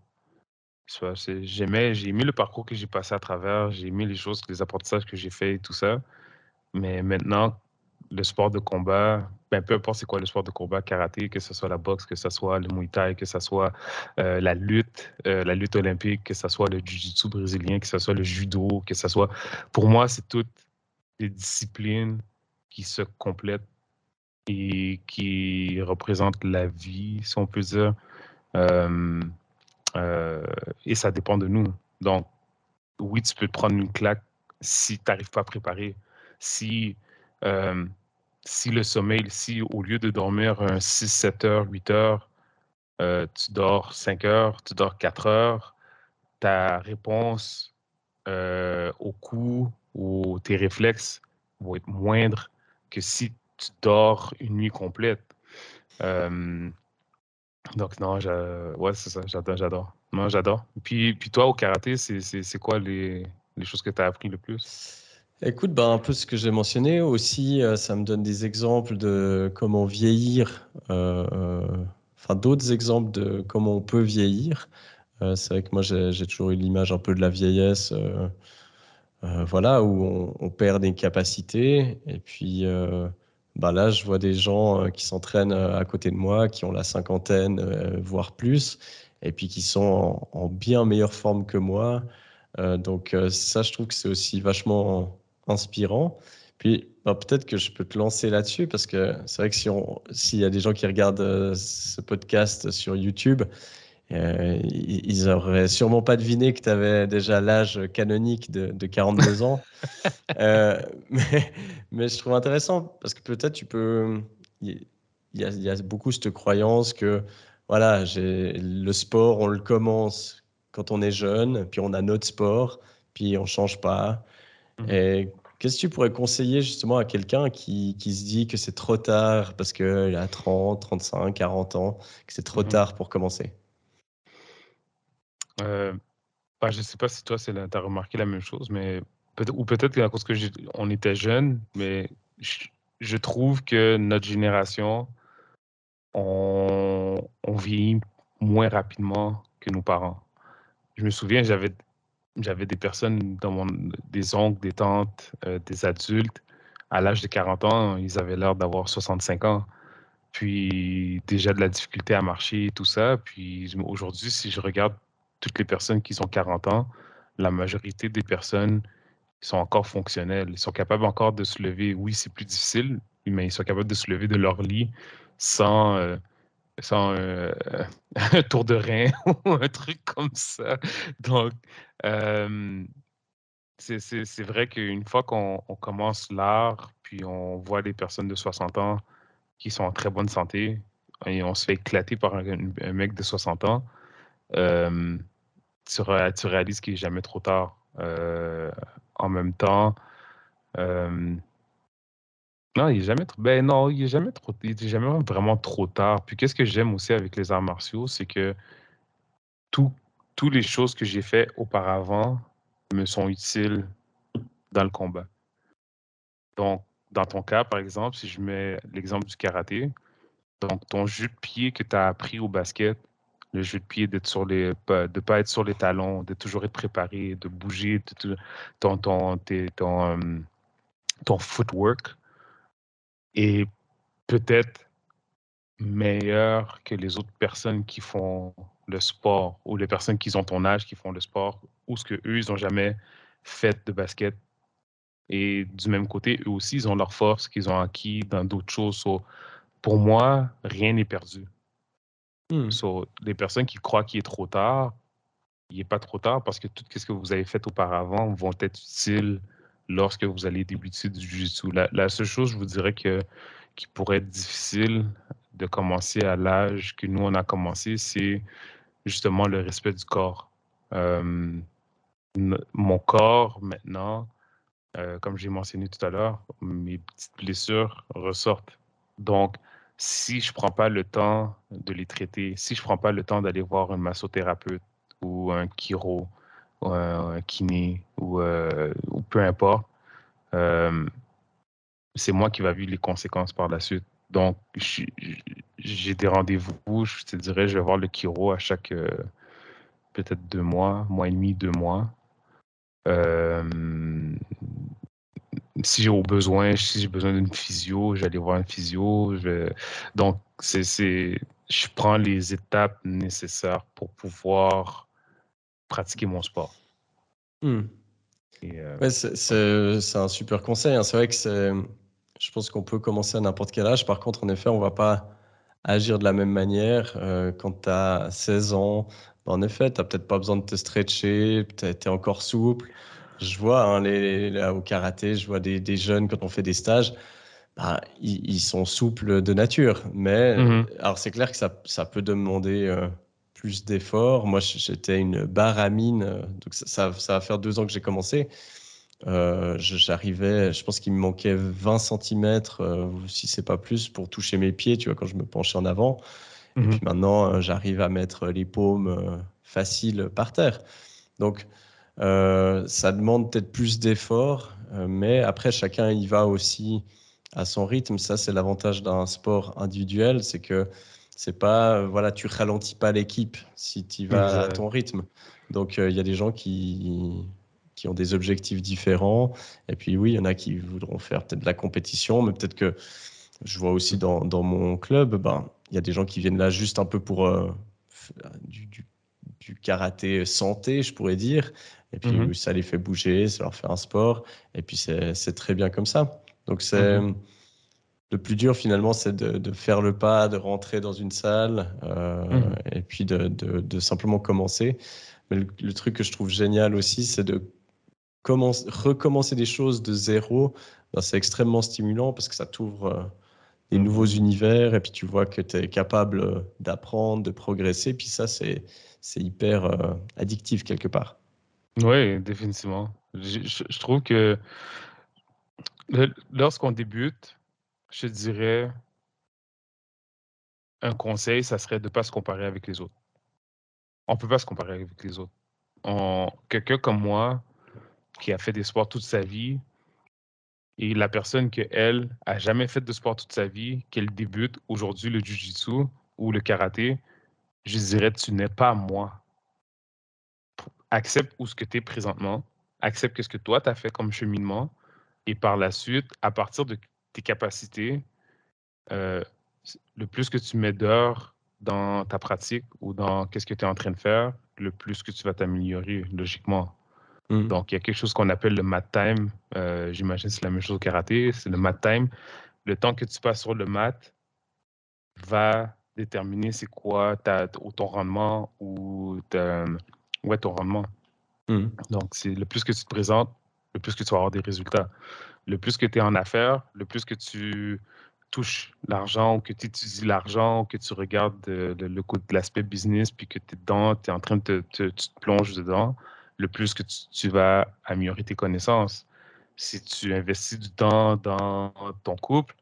J'aimais, j'ai aimé le parcours que j'ai passé à travers, j'ai aimé les choses, les apprentissages que j'ai fait et tout ça. Mais maintenant, le sport de combat, ben, peu importe c'est quoi le sport de combat, karaté, que ce soit la boxe, que ce soit le muay thai, que ce soit euh, la lutte, euh, la lutte olympique, que ce soit le jiu-jitsu brésilien, que ce soit le judo, que ce soit... Pour moi, c'est toutes des disciplines qui se complètent et qui représente la vie, si on peut dire. Euh, et ça dépend de nous. Donc, oui, tu peux te prendre une claque si tu n'arrives pas à préparer. Si, euh, si le sommeil, si au lieu de dormir 6, 7 heures, 8 heures, tu dors 5 heures, tu dors 4 heures, ta réponse au coup ou tes réflexes vont être moindres que si tu dors une nuit complète. donc, non, ouais, c'est ça, j'adore, j'adore. Moi, j'adore. Puis, puis toi, au karaté, c'est quoi les, les, choses que tu as appris le plus? Écoute, ben, un peu ce que j'ai mentionné aussi, euh, ça me donne des exemples de comment vieillir, euh, euh, enfin d'autres exemples de comment on peut vieillir. c'est vrai que moi, j'ai toujours eu l'image un peu de la vieillesse, voilà, où on, perd des capacités et puis bah là, je vois des gens qui s'entraînent à côté de moi, qui ont la cinquantaine, voire plus, et puis qui sont en, bien meilleure forme que moi. donc ça, je trouve que c'est aussi vachement inspirant. Puis bah, peut-être que je peux te lancer là-dessus, parce que c'est vrai que si s'il y a des gens qui regardent ce podcast sur YouTube, euh, ils auraient sûrement pas deviné que tu avais déjà l'âge canonique de, de 42 ans. euh, mais, mais, je trouve intéressant parce que peut-être tu peux. Il y, y, a beaucoup cette croyance que voilà, le sport, on le commence quand on est jeune, puis on a notre sport, puis on change pas. Mmh. Et qu'est-ce que tu pourrais conseiller justement à quelqu'un qui, qui, se dit que c'est trop tard parce qu'il a 30, 35, 40 ans, que c'est trop mmh. tard pour commencer? Euh, bah, je sais pas si toi, tu as remarqué la même chose, mais peut ou peut-être qu'à cause que on était jeunes, mais je, trouve que notre génération, on, on vieillit moins rapidement que nos parents. Je me souviens, j'avais j'avais des personnes dans mon, des oncles, des tantes, euh, des adultes, à l'âge de 40 ans, ils avaient l'air d'avoir 65 ans. Puis déjà de la difficulté à marcher tout ça. Puis aujourd'hui, si je regarde toutes les personnes qui ont 40 ans, la majorité des personnes sont encore fonctionnelles. Ils sont capables encore de se lever. Oui, c'est plus difficile, mais ils sont capables de se lever de leur lit sans, euh, sans euh, un tour de rein ou un truc comme ça. Donc, euh, c'est vrai qu'une fois qu'on commence l'art, puis on voit des personnes de 60 ans qui sont en très bonne santé, et on se fait éclater par un, mec de 60 ans, euh, tu, réalises qu'il n'est jamais trop tard. En même temps, non, il est jamais. Ben non, il est jamais trop. Il est jamais vraiment trop tard. Puis qu'est-ce que j'aime aussi avec les arts martiaux, c'est que tout, toutes les choses que j'ai fait auparavant me sont utiles dans le combat. Donc, dans ton cas, par exemple, si je mets l'exemple du karaté, donc ton jeu de pied que tu as appris au basket, le jeu de pied d'être sur les, de pas être sur les talons, de toujours être préparé, de bouger, de, ton, ton, ton, euh, ton footwork, est peut-être meilleur que les autres personnes qui font le sport ou les personnes qui ont ton âge qui font le sport ou ce que eux ils n'ont jamais fait de basket. Et du même côté, eux aussi, ils ont leur force qu'ils ont acquis dans d'autres choses. pour moi, rien n'est perdu. Hmm. les personnes qui croient qu'il est trop tard, il n'est pas trop tard parce que tout ce que vous avez fait auparavant vont être utiles lorsque vous allez débuter du jiu-jitsu. La, seule chose, je vous dirais que qui pourrait être difficile de commencer à l'âge que nous, on a commencé, c'est justement le respect du corps. Euh, mon corps, maintenant, euh, comme j'ai mentionné tout à l'heure, mes petites blessures ressortent. Donc, si je ne prends pas le temps de les traiter, si je ne prends pas le temps d'aller voir un massothérapeute ou un chiro, un, kiné ou, euh, ou, peu importe, euh, c'est moi qui va vivre les conséquences par la suite. Donc, j'ai des rendez-vous, je te dirais, je vais voir le chiro à chaque euh, peut-être deux mois, mois et demi, deux mois. si j'ai besoin, si j'ai besoin d'une physio, j'allais voir un physio. Je... Donc, c'est, je prends les étapes nécessaires pour pouvoir pratiquer mon sport. Hmm. Euh, c'est un super conseil. Hein. C'est vrai que je pense qu'on peut commencer à n'importe quel âge. Par contre, en effet, on ne va pas agir de la même manière euh, quand tu as 16 ans. En effet, tu n'as peut-être pas besoin de te stretcher, tu es encore souple. Je vois hein, les, au karaté, je vois des, jeunes quand on fait des stages, bah, ils, sont souples de nature. Mais mmh alors c'est clair que ça, ça peut demander euh, plus d'efforts. Moi, j'étais une baramine, euh, donc ça, ça, va faire deux ans que j'ai commencé. Euh, j'arrivais, je pense qu'il me manquait 20 cm, euh, si c'est pas plus, pour toucher mes pieds, tu vois, quand je me penchais en avant. Et mhm. puis maintenant, j'arrive à mettre les paumes faciles par terre. Donc, ça demande peut-être plus d'efforts, mais après, chacun y va aussi à son rythme. Ça, c'est l'avantage d'un sport individuel, c'est que c'est pas, euh, voilà, tu ralentis pas l'équipe si tu vas à ton rythme. Donc, euh, il y a des gens qui, qui ont des objectifs différents. Et puis, oui, il y en a qui voudront faire peut-être de la compétition, mais peut-être que je vois aussi dans, dans mon club, ben, il y a des gens qui viennent là juste un peu pour euh, du, du, karaté santé, je pourrais dire. Et puis, mhm. ça les fait bouger, ça leur fait un sport. Et puis, c'est très bien comme ça. Donc, c'est. Mhm le plus dur finalement, c'est de, faire le pas, de rentrer dans une salle euh, mmh. et puis de, simplement commencer. Mais le, truc que je trouve génial aussi, c'est de recommencer des choses de zéro. Ben, c'est extrêmement stimulant parce que ça t'ouvre euh, des mmh. nouveaux univers et puis tu vois que tu es capable euh, d'apprendre, de progresser. Puis ça, c'est hyper addictif quelque part. Oui, définitivement. je trouve que lorsqu'on débute, je dirais, un conseil, ça serait de ne pas se comparer avec les autres. On ne peut pas se comparer avec les autres. Quelqu'un comme moi, qui a fait des sports toute sa vie, et la personne qui, elle, a jamais fait de sport toute sa vie, qu'elle débute aujourd'hui le jiu-jitsu ou le karaté, je dirais, tu n'es pas moi. Accepte où que tu es présentement, accepte ce que toi, tu as fait comme cheminement, et par la suite, à partir de tes capacités, euh, le plus que tu mets d'heures dans ta pratique ou dans qu'est-ce que tu es en train de faire, le plus que tu vas t'améliorer, logiquement. Mmh. Donc, il y a quelque chose qu'on appelle le mat time. Euh, j'imagine que c'est la même chose au karaté. C'est le mat time. Le temps que tu passes sur le mat va déterminer c'est quoi ta, ton rendement ou ouais, ton rendement. Mmh. Donc, c'est le plus que tu te présentes, le plus que tu vas avoir des résultats le plus que tu es en affaires, le plus que tu touches l'argent que tu étudies l'argent que tu regardes le, le de l'aspect business puis que tu es dedans, tu es en train de te, tu te plonges dedans, le plus que tu, vas améliorer tes connaissances. si tu investis du temps dans ton couple,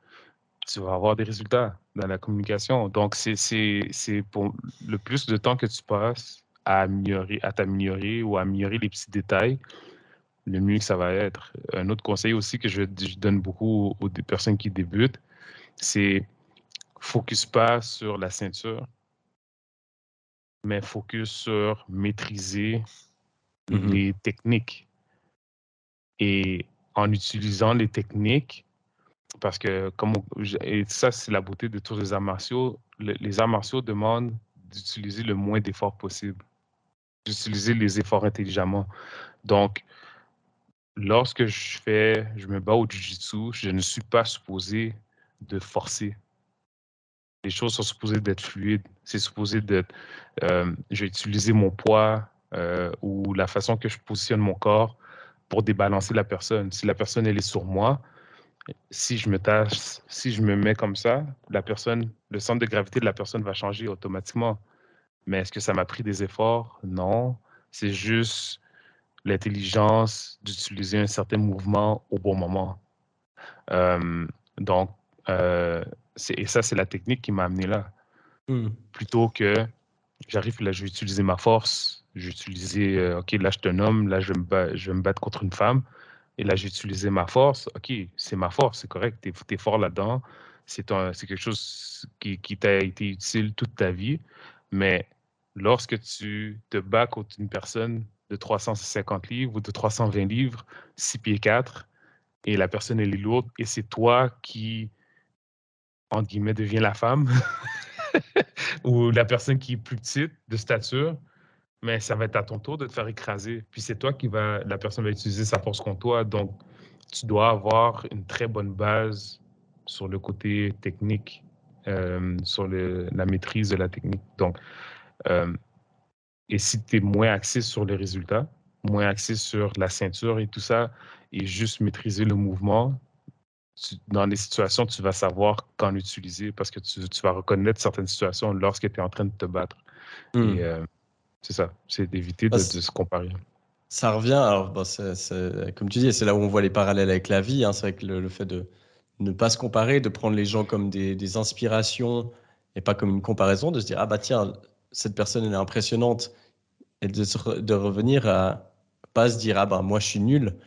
tu vas avoir des résultats dans la communication. Donc, c'est pour le plus de temps que tu passes à améliorer, à t'améliorer ou à améliorer les petits détails, le mieux que ça va être. Un autre conseil aussi que je, donne beaucoup aux, personnes qui débutent, c'est focus pas sur la ceinture, mais focus sur maîtriser mm-hmm. les techniques. Et en utilisant les techniques, parce que comme et ça, c'est la beauté de tous les arts martiaux, les arts martiaux demandent d'utiliser le moins d'efforts possible, d'utiliser les efforts intelligemment. Donc, lorsque je fais, je me bats au jiu-jitsu, je ne suis pas supposé de forcer. Les choses sont supposées d'être fluides. C'est supposé d'être, euh, je vais utiliser mon poids euh, ou la façon que je positionne mon corps pour débalancer la personne. Si la personne, elle est sur moi, si je me tâche, si je me mets comme ça, la personne, le centre de gravité de la personne va changer automatiquement. Mais est-ce que ça m'a pris des efforts? Non. C'est juste l'intelligence d'utiliser un certain mouvement au bon moment. Euh, donc, euh, et ça, c'est la technique qui m'a amené là. Mmh. Plutôt que j'arrive, là, je vais utiliser ma force, je vais utiliser, euh, OK, là, je te nomme, là, je vais, je me battre contre une femme, et là, j'ai utilisé ma force. OK, c'est ma force, c'est correct, tu es, fort là-dedans, c'est quelque chose qui, qui t'a été utile toute ta vie, mais lorsque tu te bats contre une personne de 350 livres ou de 320 livres, 6 pieds 4, et la personne, elle est lourde, et c'est toi qui, entre guillemets, devient la femme, ou la personne qui est plus petite de stature, mais ça va être à ton tour de te faire écraser. Puis c'est toi qui va, la personne va utiliser sa force contre toi. Donc, tu dois avoir une très bonne base sur le côté technique, euh, sur la maîtrise de la technique. Donc, euh, et si tu es moins axé sur les résultats, moins axé sur la ceinture et tout ça, et juste maîtriser le mouvement, dans les situations, tu vas savoir quand l'utiliser parce que tu, vas reconnaître certaines situations lorsque tu es en train de te battre. Et hmm. euh, c'est ça, c'est d'éviter de, se comparer. Ça revient, alors comme tu dis, c'est là où on voit les parallèles avec la vie. Hein. c'est vrai que le, fait de ne pas se comparer, de prendre les gens comme des, des inspirations et pas comme une comparaison, de se dire, ah bah tiens, cette personne elle est impressionnante. Et de, de revenir à pas se dire ah ben moi je suis nul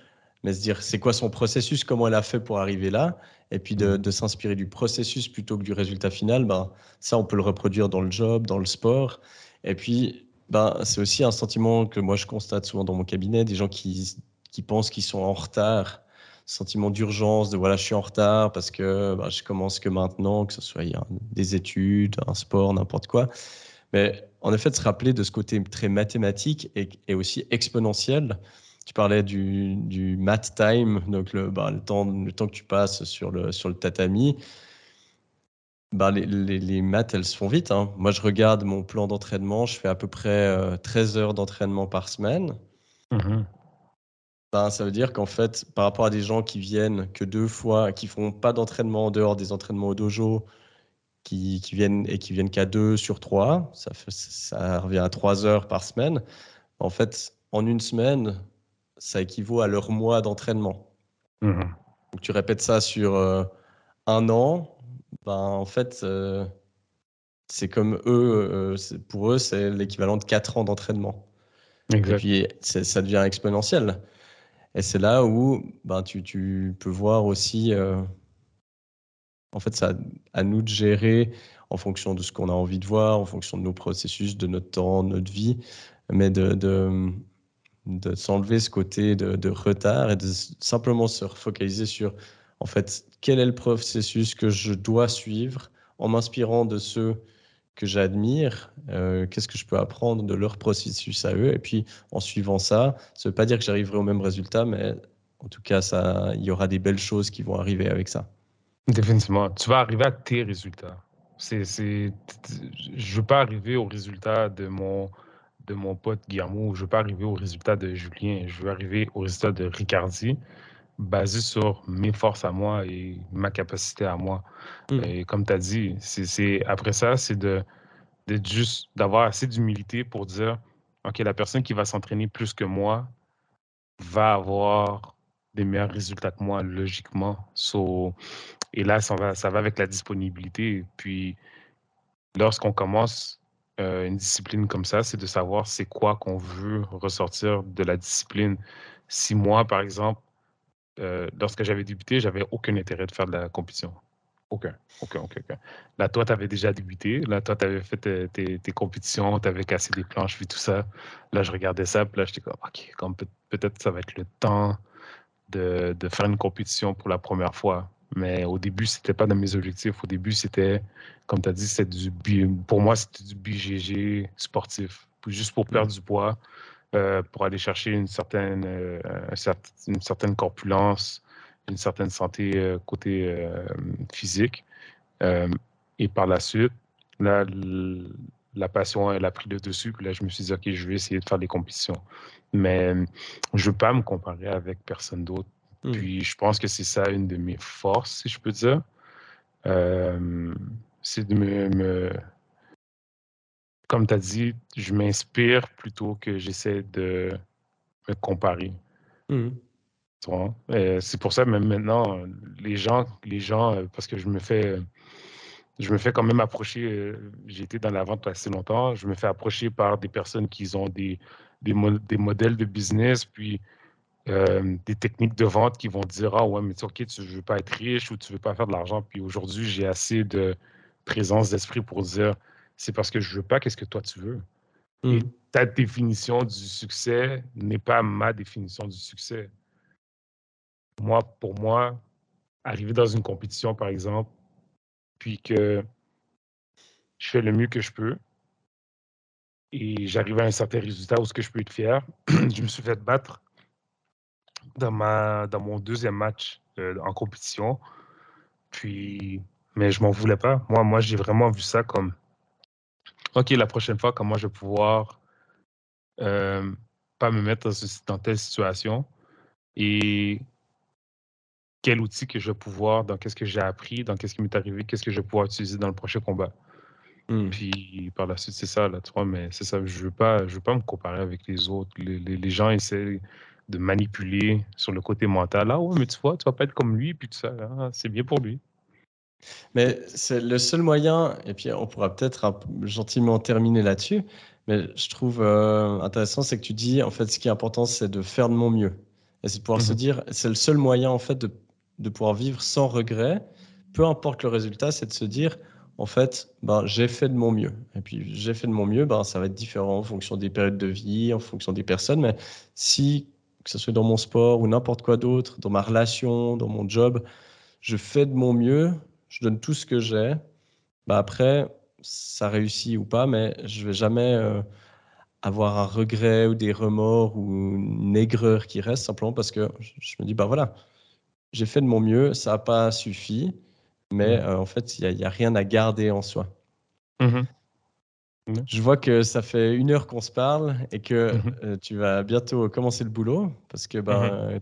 mais se dire c'est quoi son processus comment elle a fait pour arriver là? Et puis de, mm. s'inspirer du processus plutôt que du résultat final ben ça on peut le reproduire dans le job dans le sport. Et puis ben c'est aussi un sentiment que moi je constate souvent dans mon cabinet des gens qui qui pensent qu'ils sont en retard. Sentiment d'urgence de voilà je suis en retard parce que ben, je commence que maintenant que ce soit des études un sport n'importe quoi mais en effet, de se rappeler de ce côté très mathématique et, aussi exponentiel. Tu parlais du, du math time, donc le, bah, le, temps, le temps que tu passes sur le, sur le tatami. Bah, les, les, maths, elles se font vite. Hein. Moi, je regarde mon plan d'entraînement, je fais à peu près 13 euh, heures d'entraînement par semaine. Mmh ben, ça veut dire qu'en fait, par rapport à des gens qui viennent que deux fois, qui font pas d'entraînement en dehors des entraînements au dojo, qui, viennent et qui viennent qu'à deux sur trois, ça, ça revient à trois heures par semaine. En fait, en une semaine, ça équivaut à leur mois d'entraînement. Mmh Donc, tu répètes ça sur euh, un an, ben, en fait, euh, c'est comme eux, euh, pour eux, c'est l'équivalent de quatre ans d'entraînement. Et puis, ça devient exponentiel. Et c'est là où ben, tu, tu, peux voir aussi en fait, c'est à, nous de gérer en fonction de ce qu'on a envie de voir, en fonction de nos processus, de notre temps, de notre vie, mais de, s'enlever ce côté de, retard et de simplement se focaliser sur, en fait, quel est le processus que je dois suivre en m'inspirant de ceux que j'admire, euh, qu'est-ce que je peux apprendre de leur processus à eux, et puis en suivant ça, ça ne veut pas dire que j'arriverai au même résultat, mais en tout cas, il y aura des belles choses qui vont arriver avec ça. Définitivement. Tu vas arriver à tes résultats. C'est, c'est, je ne veux pas arriver au résultat de mon, de mon pote Guillermo, je ne veux pas arriver au résultat de Julien, je veux arriver au résultat de Ricardi, basé sur mes forces à moi et ma capacité à moi. Hmm. Et comme tu as dit, c'est, après ça, c'est de, de juste d'avoir assez d'humilité pour dire, OK, la personne qui va s'entraîner plus que moi va avoir des meilleurs résultats que moi, logiquement. So, et là, ça va, ça va avec la disponibilité. Puis, lorsqu'on commence euh, une discipline comme ça, c'est de savoir c'est quoi qu'on veut ressortir de la discipline. Si moi, par exemple, euh, lorsque j'avais débuté, j'avais aucun intérêt de faire de la compétition. Aucun, aucun, aucun. aucun. Là, toi, tu avais déjà débuté. Là, toi, tu avais fait tes, tes, compétitions, tu avais cassé des planches, vu tout ça. Là, je regardais ça, puis là, j'étais comme, OK, peut-être ça va être le temps de, de, faire une compétition pour la première fois. Mais au début, c'était pas dans mes objectifs. Au début, c'était, comme tu as dit, c'était du pour moi, c'était du BGG sportif. Juste pour perdre du poids, euh, pour aller chercher une certaine, euh, une certaine corpulence, une certaine santé euh, côté physique. et par la suite, là, la passion, elle a pris le dessus. Puis là, je me suis dit, OK, je vais essayer de faire des compétitions. Mais je ne veux pas me comparer avec personne d'autre Mmh. Puis je pense que c'est ça une de mes forces, si je peux dire. c'est de me, Comme tu as dit, je m'inspire plutôt que j'essaie de me comparer. Mmh. c'est pour ça, même maintenant, les gens, les gens, euh, parce que je me fais, je me fais quand même approcher. Euh, j'ai été dans la vente assez longtemps. Je me fais approcher par des personnes qui ont des, des, des modèles de business, puis euh, des techniques de vente qui vont dire Ah ouais, mais tu, OK, tu ne veux pas être riche ou tu ne veux pas faire de l'argent. Puis aujourd'hui, j'ai assez de présence d'esprit pour dire C'est parce que je ne veux pas, qu'est-ce que toi tu veux? Et mmh. ta définition du succès n'est pas ma définition du succès. Moi, pour moi, arriver dans une compétition, par exemple, puis que je fais le mieux que je peux, et j'arrive à un certain résultat où ce que je peux être fier, je me suis fait battre dans, ma, dans mon deuxième match euh, en compétition. Puis, mais je m'en voulais pas. Moi, moi j'ai vraiment vu ça comme OK, la prochaine fois, comment je vais pouvoir euh, pas me mettre dans, dans, telle situation et quel outil que je vais pouvoir, dans qu'est-ce que j'ai appris, dans qu'est-ce qui m'est arrivé, qu'est-ce que je vais pouvoir utiliser dans le prochain combat. Mmh. Puis par la suite, c'est ça, là, tu vois, mais c'est ça, je veux pas, je veux pas me comparer avec les autres. Les, les, les gens essaient de manipuler sur le côté mental. Ah ouais, mais tu vois, tu vas pas être comme lui, puis tout ça, hein, c'est bien pour lui. Mais c'est le seul moyen, et puis on pourra peut-être gentiment terminer là-dessus, mais je trouve euh, intéressant, c'est que tu dis, en fait, ce qui est important, c'est de faire de mon mieux. Et c'est de pouvoir se mmh dire, c'est le seul moyen, en fait, de, de, pouvoir vivre sans regret, peu importe le résultat, c'est de se dire, en fait, ben, j'ai fait de mon mieux. Et puis, j'ai fait de mon mieux, ben, ça va être différent en fonction des périodes de vie, en fonction des personnes, mais si que ce soit dans mon sport ou n'importe quoi d'autre, dans ma relation, dans mon job, je fais de mon mieux, je donne tout ce que j'ai. Bah après, ça réussit ou pas, mais je vais jamais euh, avoir un regret ou des remords ou une aigreur qui reste simplement parce que je, me dis, bah voilà, j'ai fait de mon mieux, ça n'a pas suffi, mais mmh. euh, en fait, il n'y a, a, rien à garder en soi. Mmh Mmh. Je vois que ça fait une heure qu'on se parle et que mmh euh, tu vas bientôt commencer le boulot parce que, ben, mmh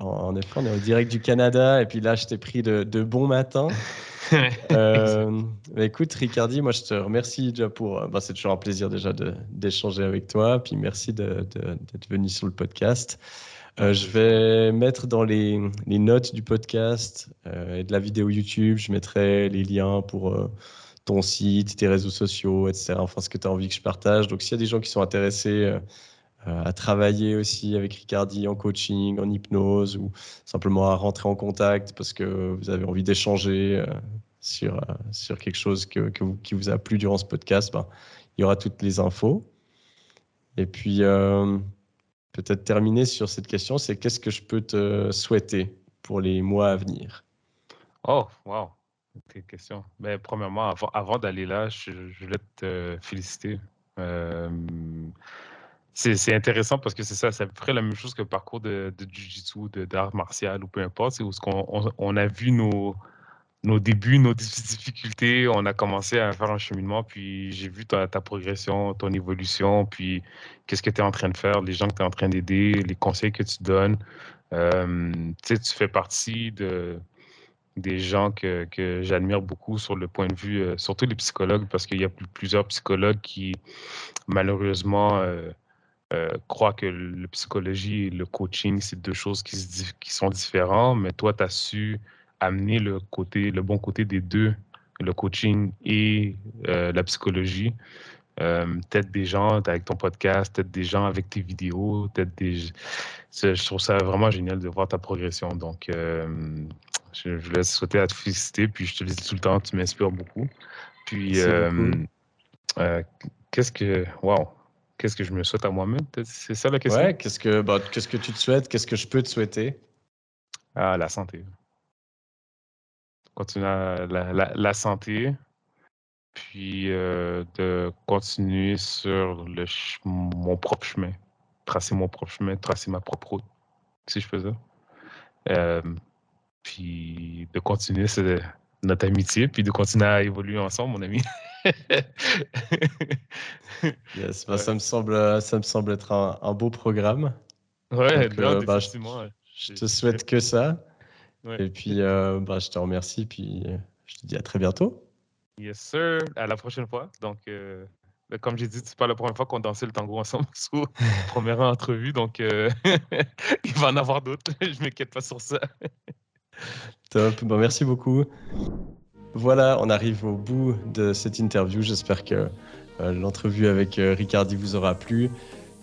en, effet, on est au direct du Canada et puis là, je t'ai pris de, de bon matin. euh, écoute, Ricardi, moi, je te remercie déjà pour. Ben, c'est toujours un plaisir déjà d'échanger avec toi. Puis merci d'être venu sur le podcast. Euh, je vais mettre dans les, les notes du podcast euh, et de la vidéo YouTube, je mettrai les liens pour ton site, tes réseaux sociaux, etc. Enfin, ce que tu as envie que je partage. Donc, s'il y a des gens qui sont intéressés euh, à travailler aussi avec Ricardi en coaching, en hypnose ou simplement à rentrer en contact parce que vous avez envie d'échanger euh, sur, euh, sur quelque chose que, qui vous a plu durant ce podcast, ben, il y aura toutes les infos. Et puis, peut-être terminer sur cette question, c'est qu'est-ce que je peux te souhaiter pour les mois à venir? Oh, wow. Tes questions. Mais premièrement, avant, d'aller là, je, voulais te féliciter. c'est intéressant parce que c'est ça, c'est à peu près la même chose que le parcours de, de Jiu-Jitsu, d'art martial ou peu importe. C'est où on, on, a vu nos, débuts, nos difficultés, on a commencé à faire un cheminement, puis j'ai vu ta, progression, ton évolution, puis qu'est-ce que tu es en train de faire, les gens que tu es en train d'aider, les conseils que tu donnes. sais, tu fais partie de des gens que, que j'admire beaucoup sur le point de vue, euh, surtout les psychologues, parce qu'il y a plusieurs psychologues qui, malheureusement, euh, croient que la psychologie et le coaching, c'est deux choses qui, sont différentes, mais toi, tu as su amener le, côté, le bon côté des deux, le coaching et la psychologie. peut-être des gens avec ton podcast, peut-être des gens avec tes vidéos, peut-être des. Je trouve ça vraiment génial de voir ta progression. Donc, je, je voulais souhaiter à te féliciter. Puis, je te le dis tout le temps, tu m'inspires beaucoup. Puis, qu'est-ce que. Waouh! Qu'est-ce que je me souhaite à moi-même? C'est ça la question? Ouais, qu'est-ce que, bah, qu'est-ce que tu te souhaites? Qu'est-ce que je peux te souhaiter? Ah, la santé. Continuer la, la, la santé, puis euh, de continuer sur le mon propre chemin, tracer mon propre chemin, tracer ma propre route, si je fais ça. Euh, puis de continuer notre amitié, puis de continuer à évoluer ensemble, mon ami. yes, bah, ça, me semble, ça me semble être un, beau programme. Ouais, euh, bah, je, te souhaite que ça. Et puis, euh, bah, je te remercie, puis euh, je te dis à très bientôt. Yes, sir. À la prochaine fois. Donc, comme j'ai dit, c'est pas la première fois qu'on dansait le tango ensemble sous première entrevue, donc il va en avoir d'autres. je m'inquiète pas sur ça. Top. Bon, merci beaucoup. Voilà, on arrive au bout de cette interview. J'espère que euh, l'entrevue avec euh, Ricardi vous aura plu.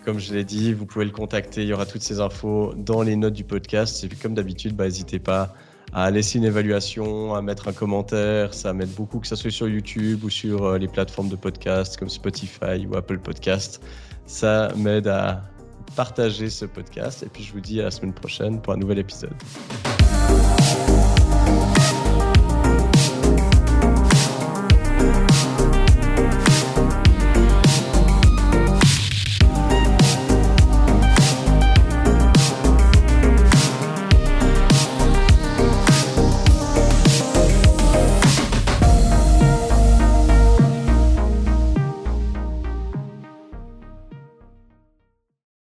Comme je l'ai dit, vous pouvez le contacter. Il y aura toutes ces infos dans les notes du podcast. Et puis, comme d'habitude, bah, n'hésitez pas à laisser une évaluation, à mettre un commentaire. Ça m'aide beaucoup, que ce soit sur YouTube ou sur euh, les plateformes de podcast comme Spotify ou Apple Podcast. Ça m'aide à partager ce podcast. Et puis, je vous dis à la semaine prochaine pour un nouvel épisode. you